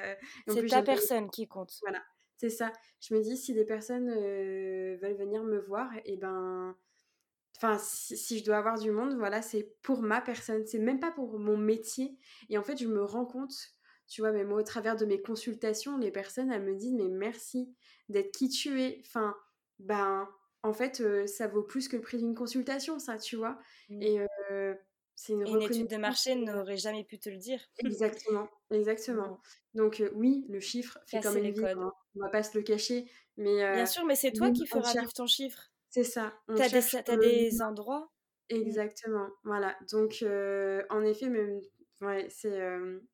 C'est ta personne qui compte. Voilà, c'est ça. Je me dis, si des personnes veulent venir me voir, et eh ben. Enfin, si, si, je dois avoir du monde, voilà, c'est pour ma personne. C'est même pas pour mon métier. Et en fait, je me rends compte tu vois, mais moi, au travers de mes consultations, les personnes, elles me disent, mais merci d'être qui tu es. Enfin, ben, en fait, ça vaut plus que le prix d'une consultation, ça, tu vois? Mmh. Et C'est une une étude de marché n'aurait jamais pu te le dire. Exactement, exactement. Bon. Donc oui, le chiffre fait quand Casser même les vivre, codes. hein, on va pas se le cacher, mais Bien heu, sûr, mais c'est toi qui feras cherche vivre ton chiffre. c'est ça, Tu as des cherche as endroits? Mmh. Exactement, voilà. Donc heu, en effet, même ouais, c'est, hem,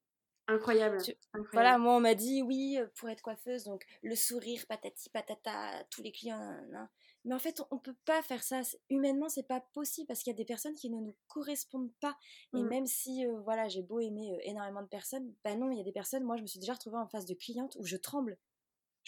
incroyable, Tu voilà, moi, on m'a dit: «Oui, pour être coiffeuse, donc le sourire, patati patata, tous les clients nin-nin-nin». Mais en fait, on on peut pas faire ça. Humainement, c'est pas possible parce qu'il y a des personnes qui ne nous correspondent pas et Mmh. même si, voilà, j'ai beau aimer, énormément de personnes, bah non, il y a des personnes moi, je me suis déjà retrouvée en face de clientes où je tremble.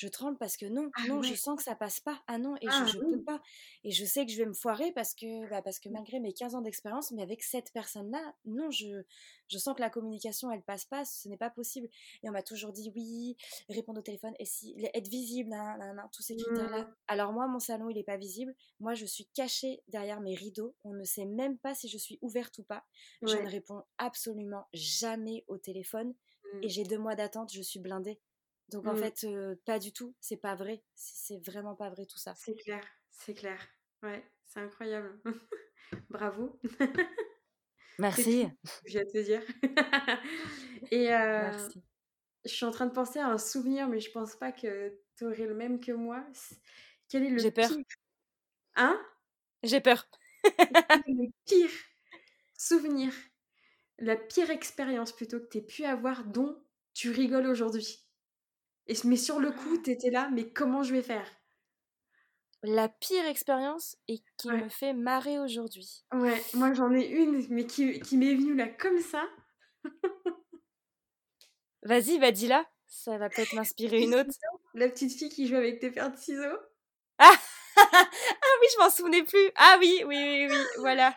Je tremble parce que non, Ah non, je sens que ça passe pas. Ah non et je Ah je peux oui! pas et je sais que je vais me foirer parce que, bah, parce que Mmh. malgré mes 15 ans d'expérience, mais avec cette personne-là, non, je je sens que la communication, elle passe pas, ce n'est pas possible et on m'a toujours dit: «Oui, répondre au téléphone et si être visible, nin nin nin, tous ces critères-là». Mmh. Alors moi, mon salon, il est pas visible. Moi, je suis cachée derrière mes rideaux. On ne sait même pas si je suis ouverte ou pas. Je ne réponds absolument jamais au téléphone et Mmh. j'ai 2 mois d'attente, je suis blindée. Donc en Mmh. fait, pas du tout, c'est pas vrai. C'est vraiment pas vrai tout ça. C'est clair, c'est clair. Ouais, c'est incroyable. Bravo. Merci. j'ai à te dire. Et heu, Merci. je suis en train de penser à un souvenir, mais je pense pas que tu aurais le même que moi. Quel est le J'ai peur. pire hein? J'ai peur. Le pire souvenir, la pire expérience plutôt que tu aies pu avoir dont tu rigoles aujourd'hui? Et mais sur le coup, tu étais là: «Mais comment je vais faire?» La pire expérience et qui Ouais. me fait marrer aujourd'hui. Ouais, moi j'en ai une, mais qui qui m'est venue là comme ça. Vas-y, bah, dis-la, ça va peut-être m'inspirer une autre. La petite fille qui joue avec tes paires de ciseaux. Ah! Ah oui, je m'en souvenais plus. Ah oui, oui, oui, oui, voilà.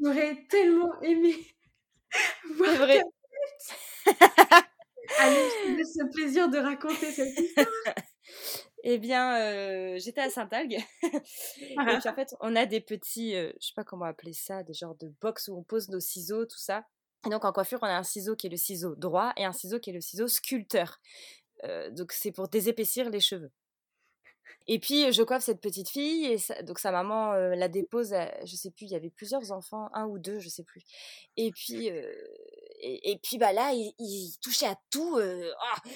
J'aurais tellement aimé voir C'est vrai. Allez, le plaisir de raconter cette histoire. Et bien, heu, j'étais à Saint-Algue et puis en fait, on a des petits, heu, je sais pas comment appeler ça, des genres de box où on pose nos ciseaux, tout ça. Et donc en coiffure, on a un ciseau qui est le ciseau droit et un ciseau qui est le ciseau sculpteur. Heu, donc c'est pour désépaissir les cheveux. Et puis, je coiffe cette petite fille et donc sa maman, heu, la dépose à je sais plus, il y avait plusieurs enfants, 1 ou 2, je sais plus. Et puis, et et puis, bah, là, ils ils touchaient à tout,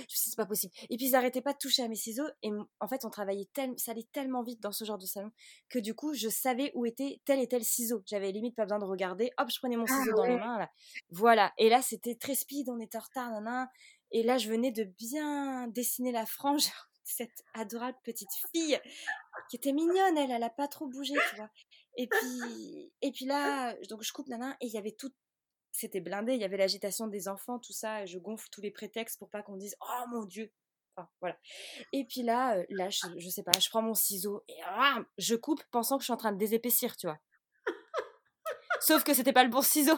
suis dit: «C'est pas possible» et puis ils arrêtaient pas de toucher à mes ciseaux et en fait, on travaillait tel ça allait tellement vite dans ce genre de salon que du coup, je savais où était tel et tel ciseau. J'avais limite pas besoin de regarder, hop, je prenais mon Ah ciseau dans les mains là. Voilà et là, c'était très speed, on était en retard, nin et là, je venais de bien dessiner la frange cette adorable petite fille qui était mignonne, elle, elle a pas trop bougé, tu vois? Et puis et puis là, donc je coupe nin et il y avait tout c'était blindé, il y avait l'agitation des enfants, tout ça je gonfle tous les prétextes pour pas qu'on dise: «Oh mon Dieu!» enfin, voilà. Et puis là, heu, là, je je sais pas, je prends mon ciseau et ram! Je coupe pensant que je suis en train de désépaissir, tu vois? Sauf que c'était pas le bon ciseau.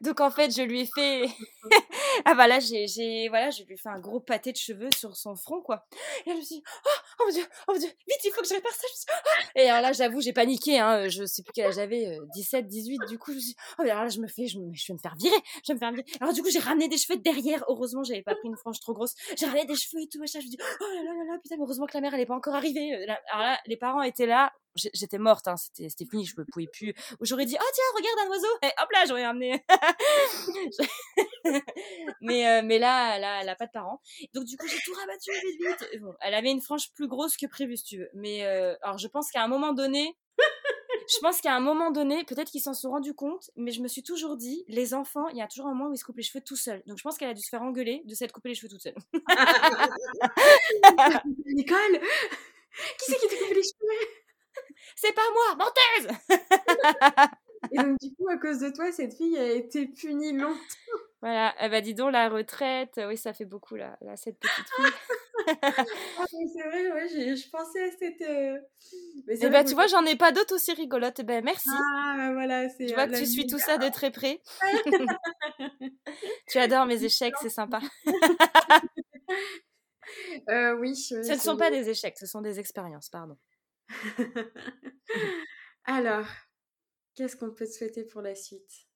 Donc en fait, je lui ai fait ah bah, là, j'ai voilà, je lui ai fait un gros pâté de cheveux sur son front, quoi. Et je me dit: «Oh! Oh mon Dieu! Oh mon Dieu! Vite, il faut que je répare ça!» je suis «Oh!» et alors là, j'avoue, j'ai paniqué, hein, heu, je sais plus quel âge j'avais, heu, 17-18 du coup, je me suis «Oh mais alors là, je me fais je me je vais me faire virer, je vais me faire virer». Alors du coup, j'ai ramené des cheveux de derrière. Heureusement, j'avais pas pris une frange trop grosse. J'ai ramené des cheveux et tout machin, je me dis: «Oh là là là là, putain, mais heureusement que la mère, elle est pas encore arrivée, heu». Là alors là, les parents étaient là, j'étais morte, hein, c'était fini, je me pouvais plus. Ou j'aurais dit: «Oh tiens, regarde un oiseau» et hop là, j'aurais ramené mais heu, mais là, elle a elle a pas de parents. Donc du coup, j'ai tout rabattu vite, vite bon, elle avait une frange plus grosse que prévu, si tu veux. Mais heu, alors je pense qu'à un moment donné je pense qu'à un moment donné, peut-être qu'ils s'en sont rendus compte, mais je me suis toujours dit: «Les enfants, il y a toujours un moment où ils se coupent les cheveux tout seuls». Donc je pense qu'elle a dû se faire engueuler de s'être coupé les cheveux toute seule. «Nicole! Qui c'est qui t'a coupé les cheveux?» «C'est pas moi, menteuse!» Et donc du coup, à cause de toi, cette fille a été punie longtemps. Voilà, ah bah, dis donc la retraite, oui, ça fait beaucoup là là, cette petite fille. Ah c'est vrai, ouais, je pensais à cette, heu mais vrai bah, tu vois, j'en ai pas d'autres aussi rigolotes. Beh, merci. Ah bah, voilà, Je c'est, heu, vois que tu suis tout ça de très près. Tu adores mes échecs, c'est sympa. Heu, oui, Ce ne sont pas des échecs, ce sont des expériences, pardon. Alors, qu'est-ce qu'on peut te souhaiter pour la suite?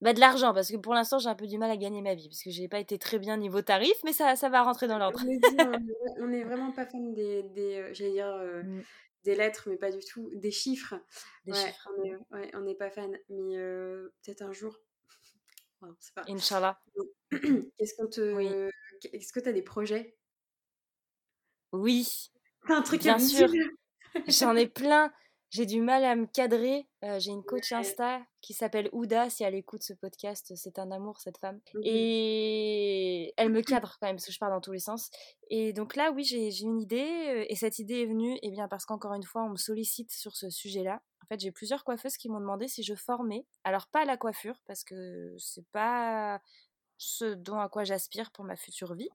Bah, de l'argent, parce que pour l'instant, j'ai un peu du mal à gagner ma vie, parce que j'ai pas été très bien niveau tarif, mais ça ça va rentrer dans l'ordre. On est on est on est vraiment pas fan des des, heu, j'allais dire, heu, Mmh. des lettres, mais pas du tout, des chiffres. Des ouais, chiffres. On n'est pas fan, mais peut-être un jour. pas... Inch'Allah. Est-ce qu'on te... Est-ce que tu as des projets? Oui. un truc Bien sûr. J'en ai plein. J'ai du mal à me cadrer. Euh, j'ai une coach Insta qui s'appelle Ouda. Si elle écoute ce podcast, c'est un amour, cette femme. Mmh et elle me cadre quand même, parce que je pars dans tous les sens. Et donc là, oui, j'ai une idée. Euh, et cette idée est venue eh bien, parce qu'encore une fois, on me sollicite sur ce sujet-là. En fait, j'ai plusieurs coiffeuses qui m'ont demandé si je formais. Alors, pas la coiffure, parce que c'est pas ce dont à quoi j'aspire pour ma future vie.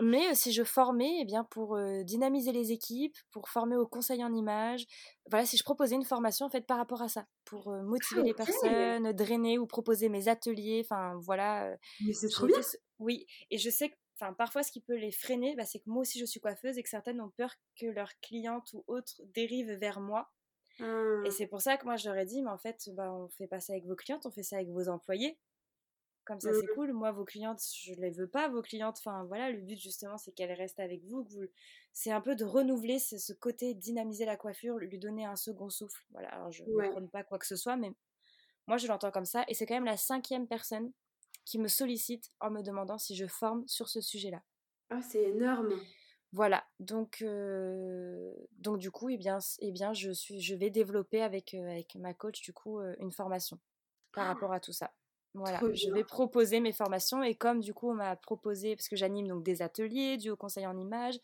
Mais si je formais, eh bien pour dynamiser les équipes, pour former au conseil en images, voilà, si je proposais une formation en fait par rapport à ça, pour motiver les personnes, drainer ou proposer mes ateliers, enfin voilà. Mais c'est trop bien. Oui, et je sais que Enfin, parfois, ce qui peut les freiner, bah, c'est que moi aussi, je suis coiffeuse et que certaines ont peur que leurs clientes ou autres dérivent vers moi. Et mmh. c'est pour ça que moi, je leur ai dit, mais en fait, bah, on fait pas ça avec vos clientes, on fait ça avec vos employés. Comme ça, c'est cool. Moi, vos clientes, je ne les veux pas, vos clientes. Enfin, voilà, le but, justement, c'est qu'elles restent avec vous. vous... C'est un peu de renouveler ce, côté, dynamiser la coiffure, lui donner un second souffle. Voilà, alors je ne prône pas quoi que ce soit, mais moi, je l'entends comme ça. Et c'est quand même la cinquième personne qui me sollicite en me demandant si je forme sur ce sujet-là. Ah, c'est énorme. Voilà, donc, euh, donc du coup, eh bien, eh bien, je, suis, je vais développer avec, euh, avec ma coach, du coup, euh, une formation par ah! rapport à tout ça. Voilà, je vais proposer mes formations et comme du coup on m'a proposé, parce que j'anime donc des ateliers du haut conseil en images,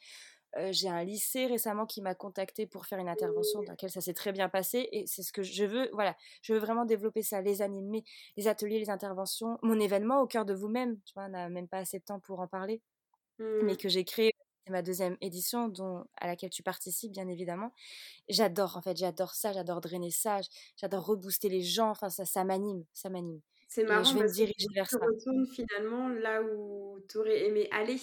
euh, j'ai un lycée récemment qui m'a contacté pour faire une intervention dans laquelle ça s'est très bien passé et c'est ce que je veux, voilà, je veux vraiment développer ça, les animer, les ateliers, les interventions, mon événement au cœur de vous-même, tu vois, on n'a même pas assez de temps pour en parler, mais mmh. que j'ai créé c'est ma deuxième édition dont, à laquelle tu participes bien évidemment. J'adore en fait, j'adore ça, j'adore drainer ça, j'adore rebooster les gens, enfin ça, ça m'anime, ça m'anime. C'est marrant je vais me diriger vers ça. retournes finalement là où tu aurais aimé aller.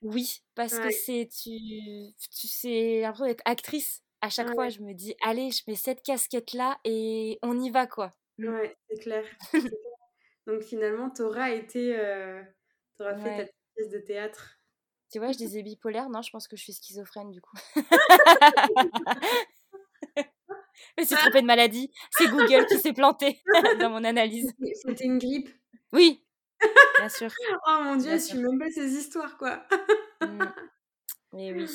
Oui, parce que c'est tu, tu sais l'impression d'être actrice. À chaque fois, je me dis allez, je mets cette casquette là et on y va quoi. Mmh. Ouais, c'est clair. Donc finalement, tu auras été, euh, tu auras fait ta pièce de théâtre. Tu vois, je disais bipolaire, non, je pense que je suis schizophrène du coup. Mais c'est trompé de maladie. C'est Google qui s'est planté dans mon analyse. C'était une grippe. Oui, bien sûr. oh mon dieu, je suis même pas ces histoires, quoi. Mmh. Mais oui.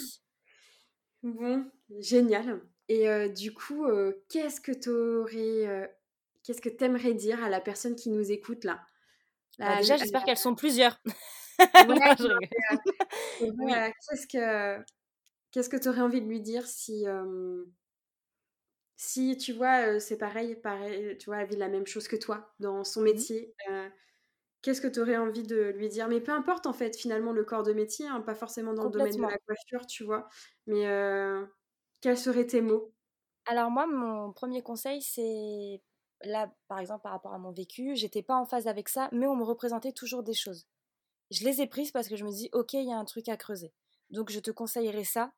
Bon, génial. Et euh, du coup, euh, qu'est-ce que tu aurais. Euh, qu'est-ce que tu aimerais dire à la personne qui nous écoute là, bah, Déjà, j'espère qu'elles sont plusieurs. Qu'est-ce que qu'est-ce que tu aurais envie de lui dire si si tu vois, c'est pareil, pareil, tu vois, elle vit la même chose que toi dans son mmh métier, qu'est-ce que tu aurais envie de lui dire? Mais peu importe en fait, finalement, le corps de métier, hein, pas forcément dans le domaine de la coiffure, tu vois, mais quels seraient tes mots? Alors moi, mon premier conseil, c'est là, par exemple, par rapport à mon vécu, j'étais pas en phase avec ça, mais on me représentait toujours des choses. Je les ai prises parce que je me dis, ok, il y a un truc à creuser. Donc je te conseillerais ça.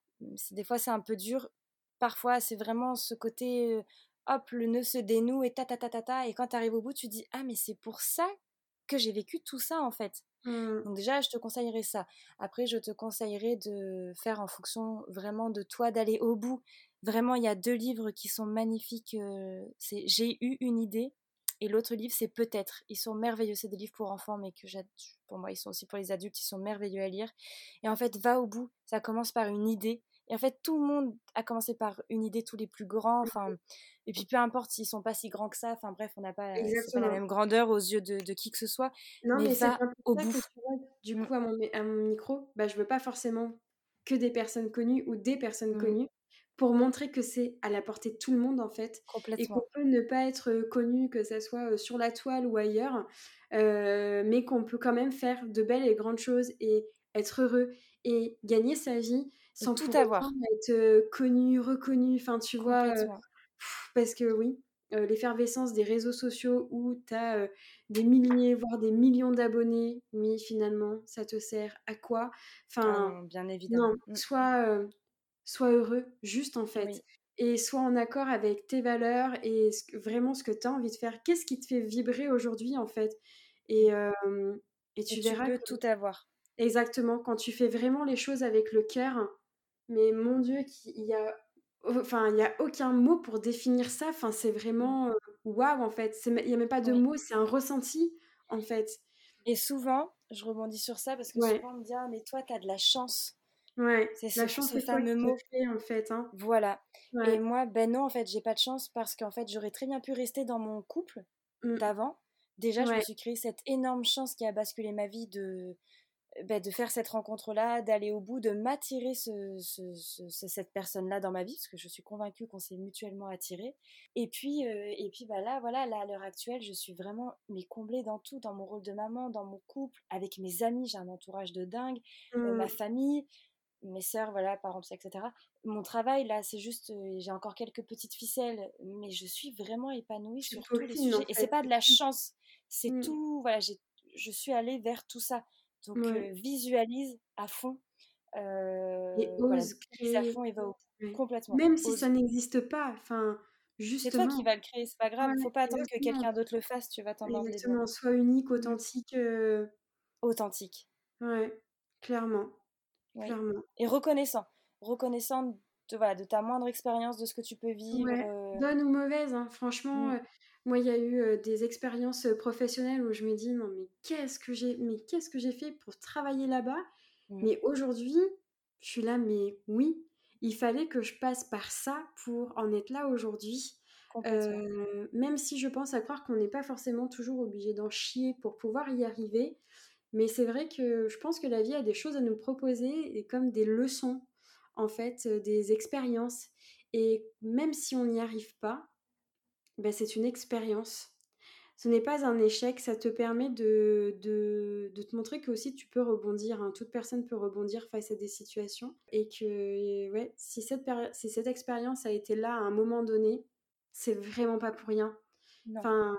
Des fois, c'est un peu dur parfois, c'est vraiment ce côté, hop, le nœud se dénoue et ta ta ta ta ta. Et quand tu arrives au bout, tu dis, ah, mais c'est pour ça que j'ai vécu tout ça en fait. Mmh. Donc déjà, je te conseillerais ça. Après, je te conseillerais de faire en fonction vraiment de toi, d'aller au bout. Vraiment, il y a deux livres qui sont magnifiques. c'est J'ai eu une idée et l'autre livre, c'est Peut-être. Ils sont merveilleux. C'est des livres pour enfants, mais que pour moi, ils sont aussi pour les adultes. Ils sont merveilleux à lire. Et en fait, va au bout. Ça commence par une idée. Et en fait, tout le monde a commencé par une idée, tous les plus grands. Enfin, et puis peu importe s'ils sont pas si grands que ça. Enfin bref, on n'a pas, la même grandeur aux yeux de, qui que ce soit. Non, mais, c'est au bout. du coup, à mon, à mon micro, bah, je veux pas forcément que des personnes connues ou des personnes mmh. connues pour montrer que c'est à la portée de tout le monde en fait. Et qu'on peut ne pas être connu, que ce soit sur la toile ou ailleurs, mais qu'on peut quand même faire de belles et grandes choses et être heureux et gagner sa vie sans tout avoir. Être connu, reconnu, enfin tu vois, parce que oui, l'effervescence des réseaux sociaux où tu as des milliers, voire des millions d'abonnés, mais finalement, ça te sert à quoi? Enfin, bien évidemment. Non, mmh. sois, heureux, juste en fait. Et sois en accord avec tes valeurs et vraiment ce que tu as envie de faire. Qu'est-ce qui te fait vibrer aujourd'hui en fait? Et, et tu verras. Tu peux tout avoir. Exactement. Quand tu fais vraiment les choses avec le cœur, mais mon Dieu, il y a enfin, il y a aucun mot pour définir ça. Enfin, c'est Mmh. vraiment, waouh, en fait. C'est il y a même pas de Oui. mots, c'est un ressenti, en fait. Et souvent, je rebondis sur ça parce que Ouais. souvent on me dit: «Ah mais toi tu as de la chance». Ouais, C'est ce la chance, ce c'est fameux mot. le fais, en fait, hein. Voilà et moi, ben non, en fait, j'ai pas de chance parce qu'en fait, j'aurais très bien pu rester dans mon couple Mmh. d'avant. Déjà, je me suis créé cette énorme chance qui a basculé ma vie de, bah, de faire cette rencontre-là, d'aller au bout, de m'attirer ce ce ce ce cette personne-là dans ma vie, parce que je suis convaincue qu'on s'est mutuellement attirés et puis, heu et puis, bah, là, voilà, là, à l'heure actuelle, je suis vraiment, mais comblée dans tout, dans mon rôle de maman, dans mon couple, avec mes amis, j'ai un entourage de dingue, heu, ma Mmh. famille, mes sœurs, voilà, parents, et cetera. Mon travail, là, c'est juste, heu, j'ai encore quelques petites ficelles, mais je suis vraiment épanouie sur tous les en sujets et c'est pas de la chance, c'est Mmh. tout, voilà, j'ai je suis allée vers tout ça. Donc visualise à fond, Et voilà, ose à fond et va au bout. Ouais. Complètement, Même si ça n'existe pas, enfin, C'est toi qui vas le créer, c'est pas grave, Ouais, faut pas attendre que exactement. quelqu'un d'autre le fasse, tu vas t'en doigts. Exactement, sois unique, Mmh. authentique, Authentique. Ouais, clairement, clairement. et reconnaissant. Reconnaissant de, voilà, de ta moindre expérience, de ce que tu peux vivre, bonne ou mauvaise, hein, franchement, Mmh. Moi, il y a eu, des expériences, professionnelles où je me dis: «Non mais qu'est-ce que j'ai mais qu'est-ce que j'ai fait pour travailler là-bas?» Mmh. mais aujourd'hui, je suis là: «Mais oui, il fallait que je passe par ça pour en être là aujourd'hui». Même si je pense à croire qu'on n'est pas forcément toujours obligé d'en chier pour pouvoir y arriver, mais c'est vrai que je pense que la vie a des choses à nous proposer et comme des leçons, en fait, des expériences et même si on n'y arrive pas, bah, c'est une expérience. Ce n'est pas un échec, ça te permet de de de te montrer qu'aussi tu peux rebondir, hein. Toute personne peut rebondir face à des situations et que, ouais, si cette si cette expérience a été là à un moment donné, c'est vraiment pas pour rien. Non. Enfin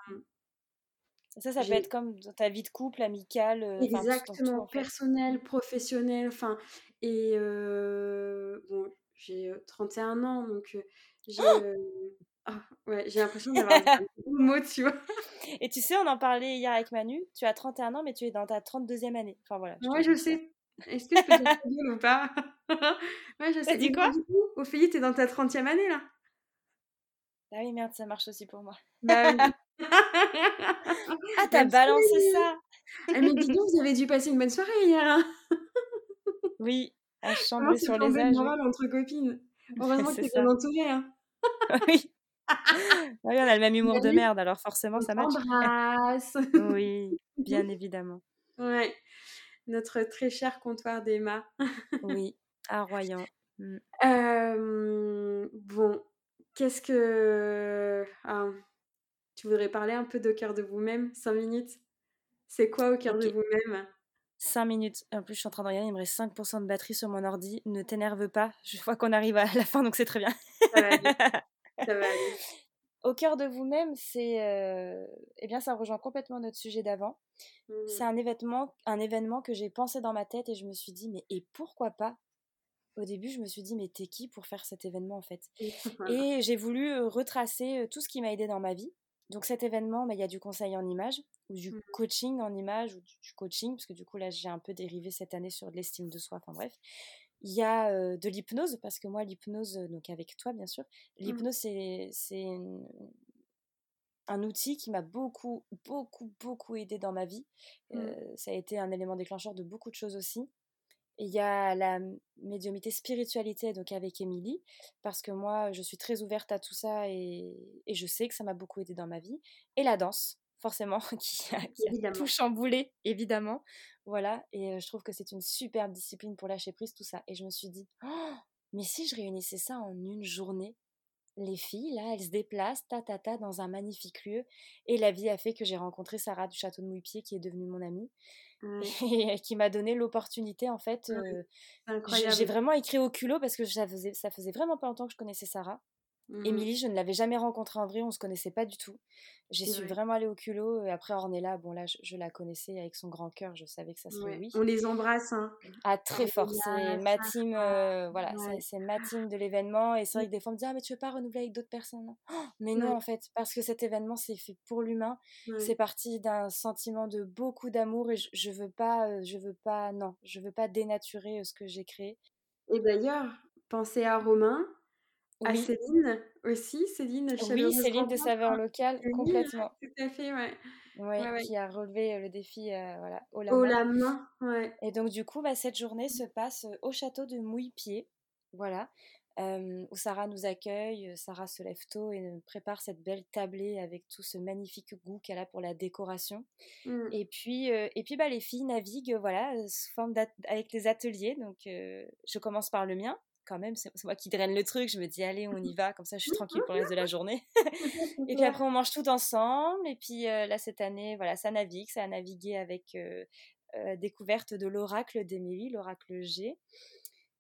Ça, ça peut être comme dans ta vie de couple, amicale, heu, enfin tout Exactement, en fait. personnel, Mmh. professionnel, enfin et heu, bon, j'ai, heu, 31 ans donc heu ah ouais, j'ai l'impression d'avoir un gros mot, tu vois? Et tu sais, on en parlait hier avec Manu, tu as 31 ans, mais tu es dans ta 32e année. Enfin voilà, je Ouais, je dis sais. Est-ce que je peux dire ou pas? Ouais, je sais. Mais quoi? du coup, Ophélie, tu es dans ta 30e année, là? Ah oui, merde, ça marche aussi pour moi. Bah oui. Ah, tu as Merci! balancé ça! Eh mais dis donc, vous avez dû passer une bonne soirée hier, hein? Oui, à chambrer sur les âges, oui. moral entre copines? Heureusement que C'est tu es bien entourée, hein? Oui. Oui, on a le même humour de merde, alors forcément on ça match. t'embrasse! Oui, bien évidemment. Ouais, notre très cher comptoir d'Emma. Oui, à Royan. Mmh. Bon, qu'est-ce que ah, tu voudrais parler un peu d'Au cœur de vous-même, 5 minutes? C'est quoi Au cœur de vous-même? 5 minutes. En plus, je suis en train de regarder, il me reste 5 de batterie sur mon ordi. Ne t'énerve pas, je vois qu'on arrive à la fin, donc c'est très bien. Ça va aller, ça va aller. Au cœur de vous-même, c'est, heu, eh bien, ça rejoint complètement notre sujet d'avant. Mmh C'est mh. un événement un événement que j'ai pensé dans ma tête et je me suis dit: «Mais et pourquoi pas?» Au début, je me suis dit: «Mais tu es qui pour faire cet événement, en fait?» Et j'ai voulu, heu, retracer, heu, tout ce qui m'a aidé dans ma vie. Donc cet événement, bah, il y a du conseil en images ou du Mmh. coaching en images ou du du coaching, parce que du coup, là, j'ai un peu dérivé cette année sur de l'estime de soi, enfin bref. Il y a, de l'hypnose, parce que moi, l'hypnose, donc avec toi, bien sûr, Mmh. l'hypnose, c'est un outil qui m'a beaucoup, beaucoup, beaucoup aidée dans ma vie. Mmh. Ça a été un élément déclencheur de beaucoup de choses aussi. Et il y a la médiumnité spiritualité, donc avec Émilie, parce que moi, je suis très ouverte à tout ça et et je sais que ça m'a beaucoup aidée dans ma vie. Et la danse, forcément, qui a qui a tout Évidemment. chamboulé, évidemment. Voilà et je trouve que c'est une superbe discipline pour lâcher prise, tout ça. Et je me suis dit: «Oh, mais si je réunissais ça en une journée?» les filles, là, elles se déplacent, ta ta ta, dans un magnifique lieu. Et la vie a fait que j'ai rencontré Sarah du château de Mouillepied, qui est devenue mon amie Ouais. et qui m'a donné l'opportunité, en fait, c'est j'ai vraiment écrit au culot parce que ça faisait ça faisait vraiment pas longtemps que je connaissais Sarah. Mmh mh. Émilie, je ne l'avais jamais rencontrée en vrai, on se connaissait pas du tout. J'y suis vrai. vraiment allée au culot et après Ornella, bon là, je je la connaissais avec son grand cœur, je savais que ça serait Ouais, oui. on les embrasse, hein. Ah très fort, c'est ma team, heu, voilà, c'est ouais. c'est ma team de l'événement et c'est Mmh. vrai que des fois on me dit: «Ah mais tu veux pas renouveler avec d'autres personnes?» mais non en fait, parce que cet événement c'est fait pour l'humain, c'est parti d'un sentiment de beaucoup d'amour et je je veux pas, heu, je veux pas non, je veux pas dénaturer, heu, ce que j'ai créé. Et d'ailleurs, pensez à Romain. À Céline aussi, Céline Oui, Céline de Saveur Locale, complètement. Tout à fait, ouais. Ouais, qui a relevé le défi voilà, au la main. ouais. Et donc, du coup, bah, cette journée se passe au château de Mouille-Pied, voilà, où Sarah nous accueille. Sarah se lève tôt et prépare cette belle tablée avec tout ce magnifique goût qu'elle a pour la décoration. Mmh. Et puis, et puis bah, les filles naviguent voilà, sous forme avec les ateliers. Donc, je commence par le mien quand même, c'est moi qui draine le truc. Je me dis, allez, on y va, comme ça je suis tranquille pour le reste de la journée. et puis après, on mange tout ensemble. Et puis là, cette année, voilà, ça navigue, ça a navigué avec euh, découverte de l'oracle d'Émilie, l'oracle G.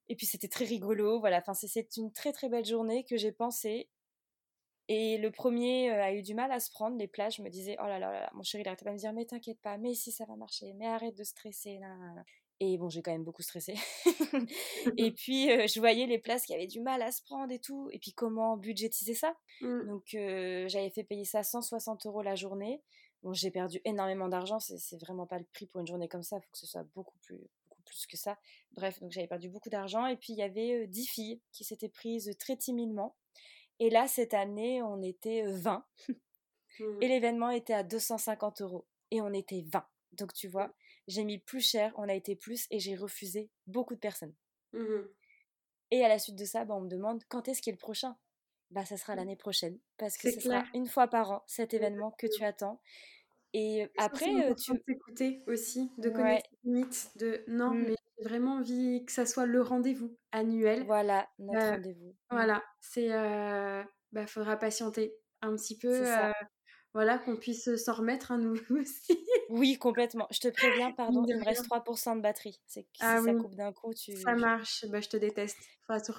Et puis c'était très rigolo, voilà. Enfin, c'est une très très belle journée que j'ai pensée. Et le premier a eu du mal à se prendre. Les plages, je me disais, oh là là, là mon chéri, il arrêtait pas de me dire, mais t'inquiète pas, mais si ça va marcher, mais arrête de stresser. Et bon, j'ai quand même beaucoup stressé. et puis, je voyais les places qui avaient du mal à se prendre et tout. Et puis, comment budgétiser ça mmh. Donc, j'avais fait payer ça 160 euros la journée. Bon, j'ai perdu énormément d'argent. C'est vraiment pas le prix pour une journée comme ça. Il faut que ce soit beaucoup plus, beaucoup plus que ça. Bref, donc j'avais perdu beaucoup d'argent. Et puis, il y avait 10 filles qui s'étaient prises très timidement. Et là, cette année, on était 20. Et mmh. l'événement était à 250 euros. Et on était 20. Donc, tu vois, j'ai mis plus cher, on a été plus et j'ai refusé beaucoup de personnes. Mmh et à la suite de ça, bah, on me demande quand est-ce qu'il est le prochain? Bah ça sera mmh. l'année prochaine parce que ce sera une fois par an cet événement que tu attends. Et après, tu t'écouter aussi, de connaître les limites, de non, mmh. mais j'ai vraiment envie que ça soit le rendez-vous annuel. Voilà, notre rendez-vous. Voilà, c'est bah faudra patienter un petit peu. Voilà, qu'on puisse s'en remettre à nous aussi. Oui, complètement. Je te préviens, pardon, il me reste 3% de batterie. C'est si ah ça coupe d'un coup, tu. Ça marche, bah, je te déteste.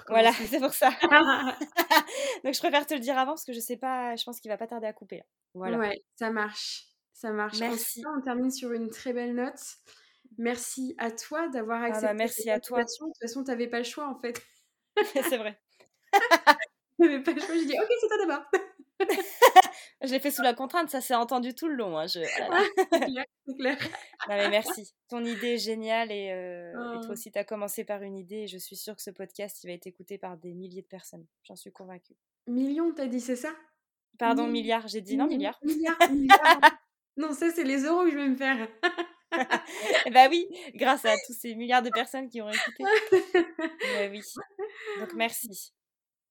voilà, c'est pour ça. Donc je préfère te le dire avant parce que je sais pas, je pense qu'il va pas tarder à couper. Voilà. Ouais, ça marche. Ça march. Merci. on termine sur une très belle note. Merci à toi d'avoir ah bah, accepté. merci à toi. De toute façon, tu n'avais pas le choix en fait. c'est vrai. tu n'avais pas le choix. Je dis, ok, c'est toi d'abord. Je l'ai fait sous la contrainte, ça s'est entendu tout le long. Hein, je... c'est clair, mais merci. Ton idée est géniale et, euh, toi oh. aussi, tu as commencé par une idée et je suis sûre que ce podcast, il va être écouté par des milliers de personnes. J'en suis convaincue. Millions, t'as dit, c'est ça? Pardon, milliards. J'ai dit non, milliards. non, ça, c'est les euros que je vais me faire. bah oui, grâce à tous ces milliards de personnes qui ont écouté. bah oui. Donc merci.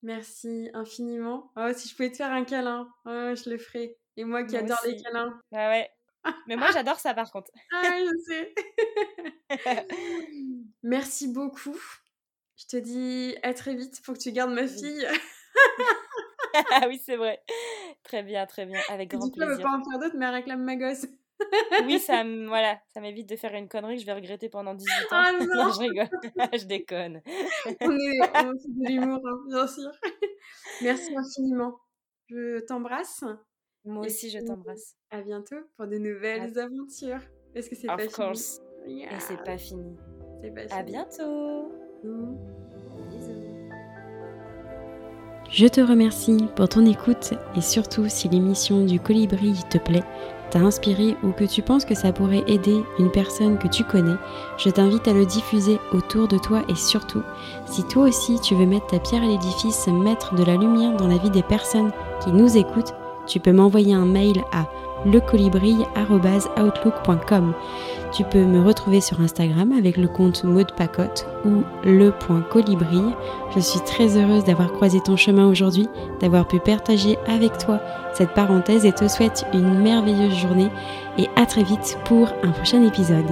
Merci infiniment. Oh, si je pouvais te faire un câlin, oh, je le ferais. Et moi qui adore les câlins. Bah ouais. Mais moi j'adore ça par contre. ah, je sais. Merci beaucoup. Je te dis à très vite pour que tu gardes ma fille. ah oui, c'est vrai. Très bien, très bien. Avec grand plaisir. Je ne pas en faire d'autres, mais elle réclame ma gosse oui, ça, voilà, ça m'évite de faire une connerie que je vais regretter pendant 18 ans. Ah non, je rigole, je déconne. on est, on de l'humour, hein, bien sûr. Merci infiniment. Je t'embrasse. Moi aussi, je t'embrasse. À bientôt pour de nouvelles aventures. Est-ce que c'est pas course. fini Et c'est pas fini. C'est pas fini. À bientôt. Bisous. Je te remercie pour ton écoute et surtout si l'émission du colibri te plaît, t'a inspiré ou que tu penses que ça pourrait aider une personne que tu connais, je t'invite à le diffuser autour de toi et surtout, si toi aussi tu veux mettre ta pierre à l'édifice, mettre de la lumière dans la vie des personnes qui nous écoutent, tu peux m'envoyer un mail à lecolibri.outlook.com. Tu peux me retrouver sur Instagram avec le compte Maude Pacotte ou le.colibri. Je suis très heureuse d'avoir croisé ton chemin aujourd'hui, d'avoir pu partager avec toi cette parenthèse et te souhaite une merveilleuse journée et à très vite pour un prochain épisode.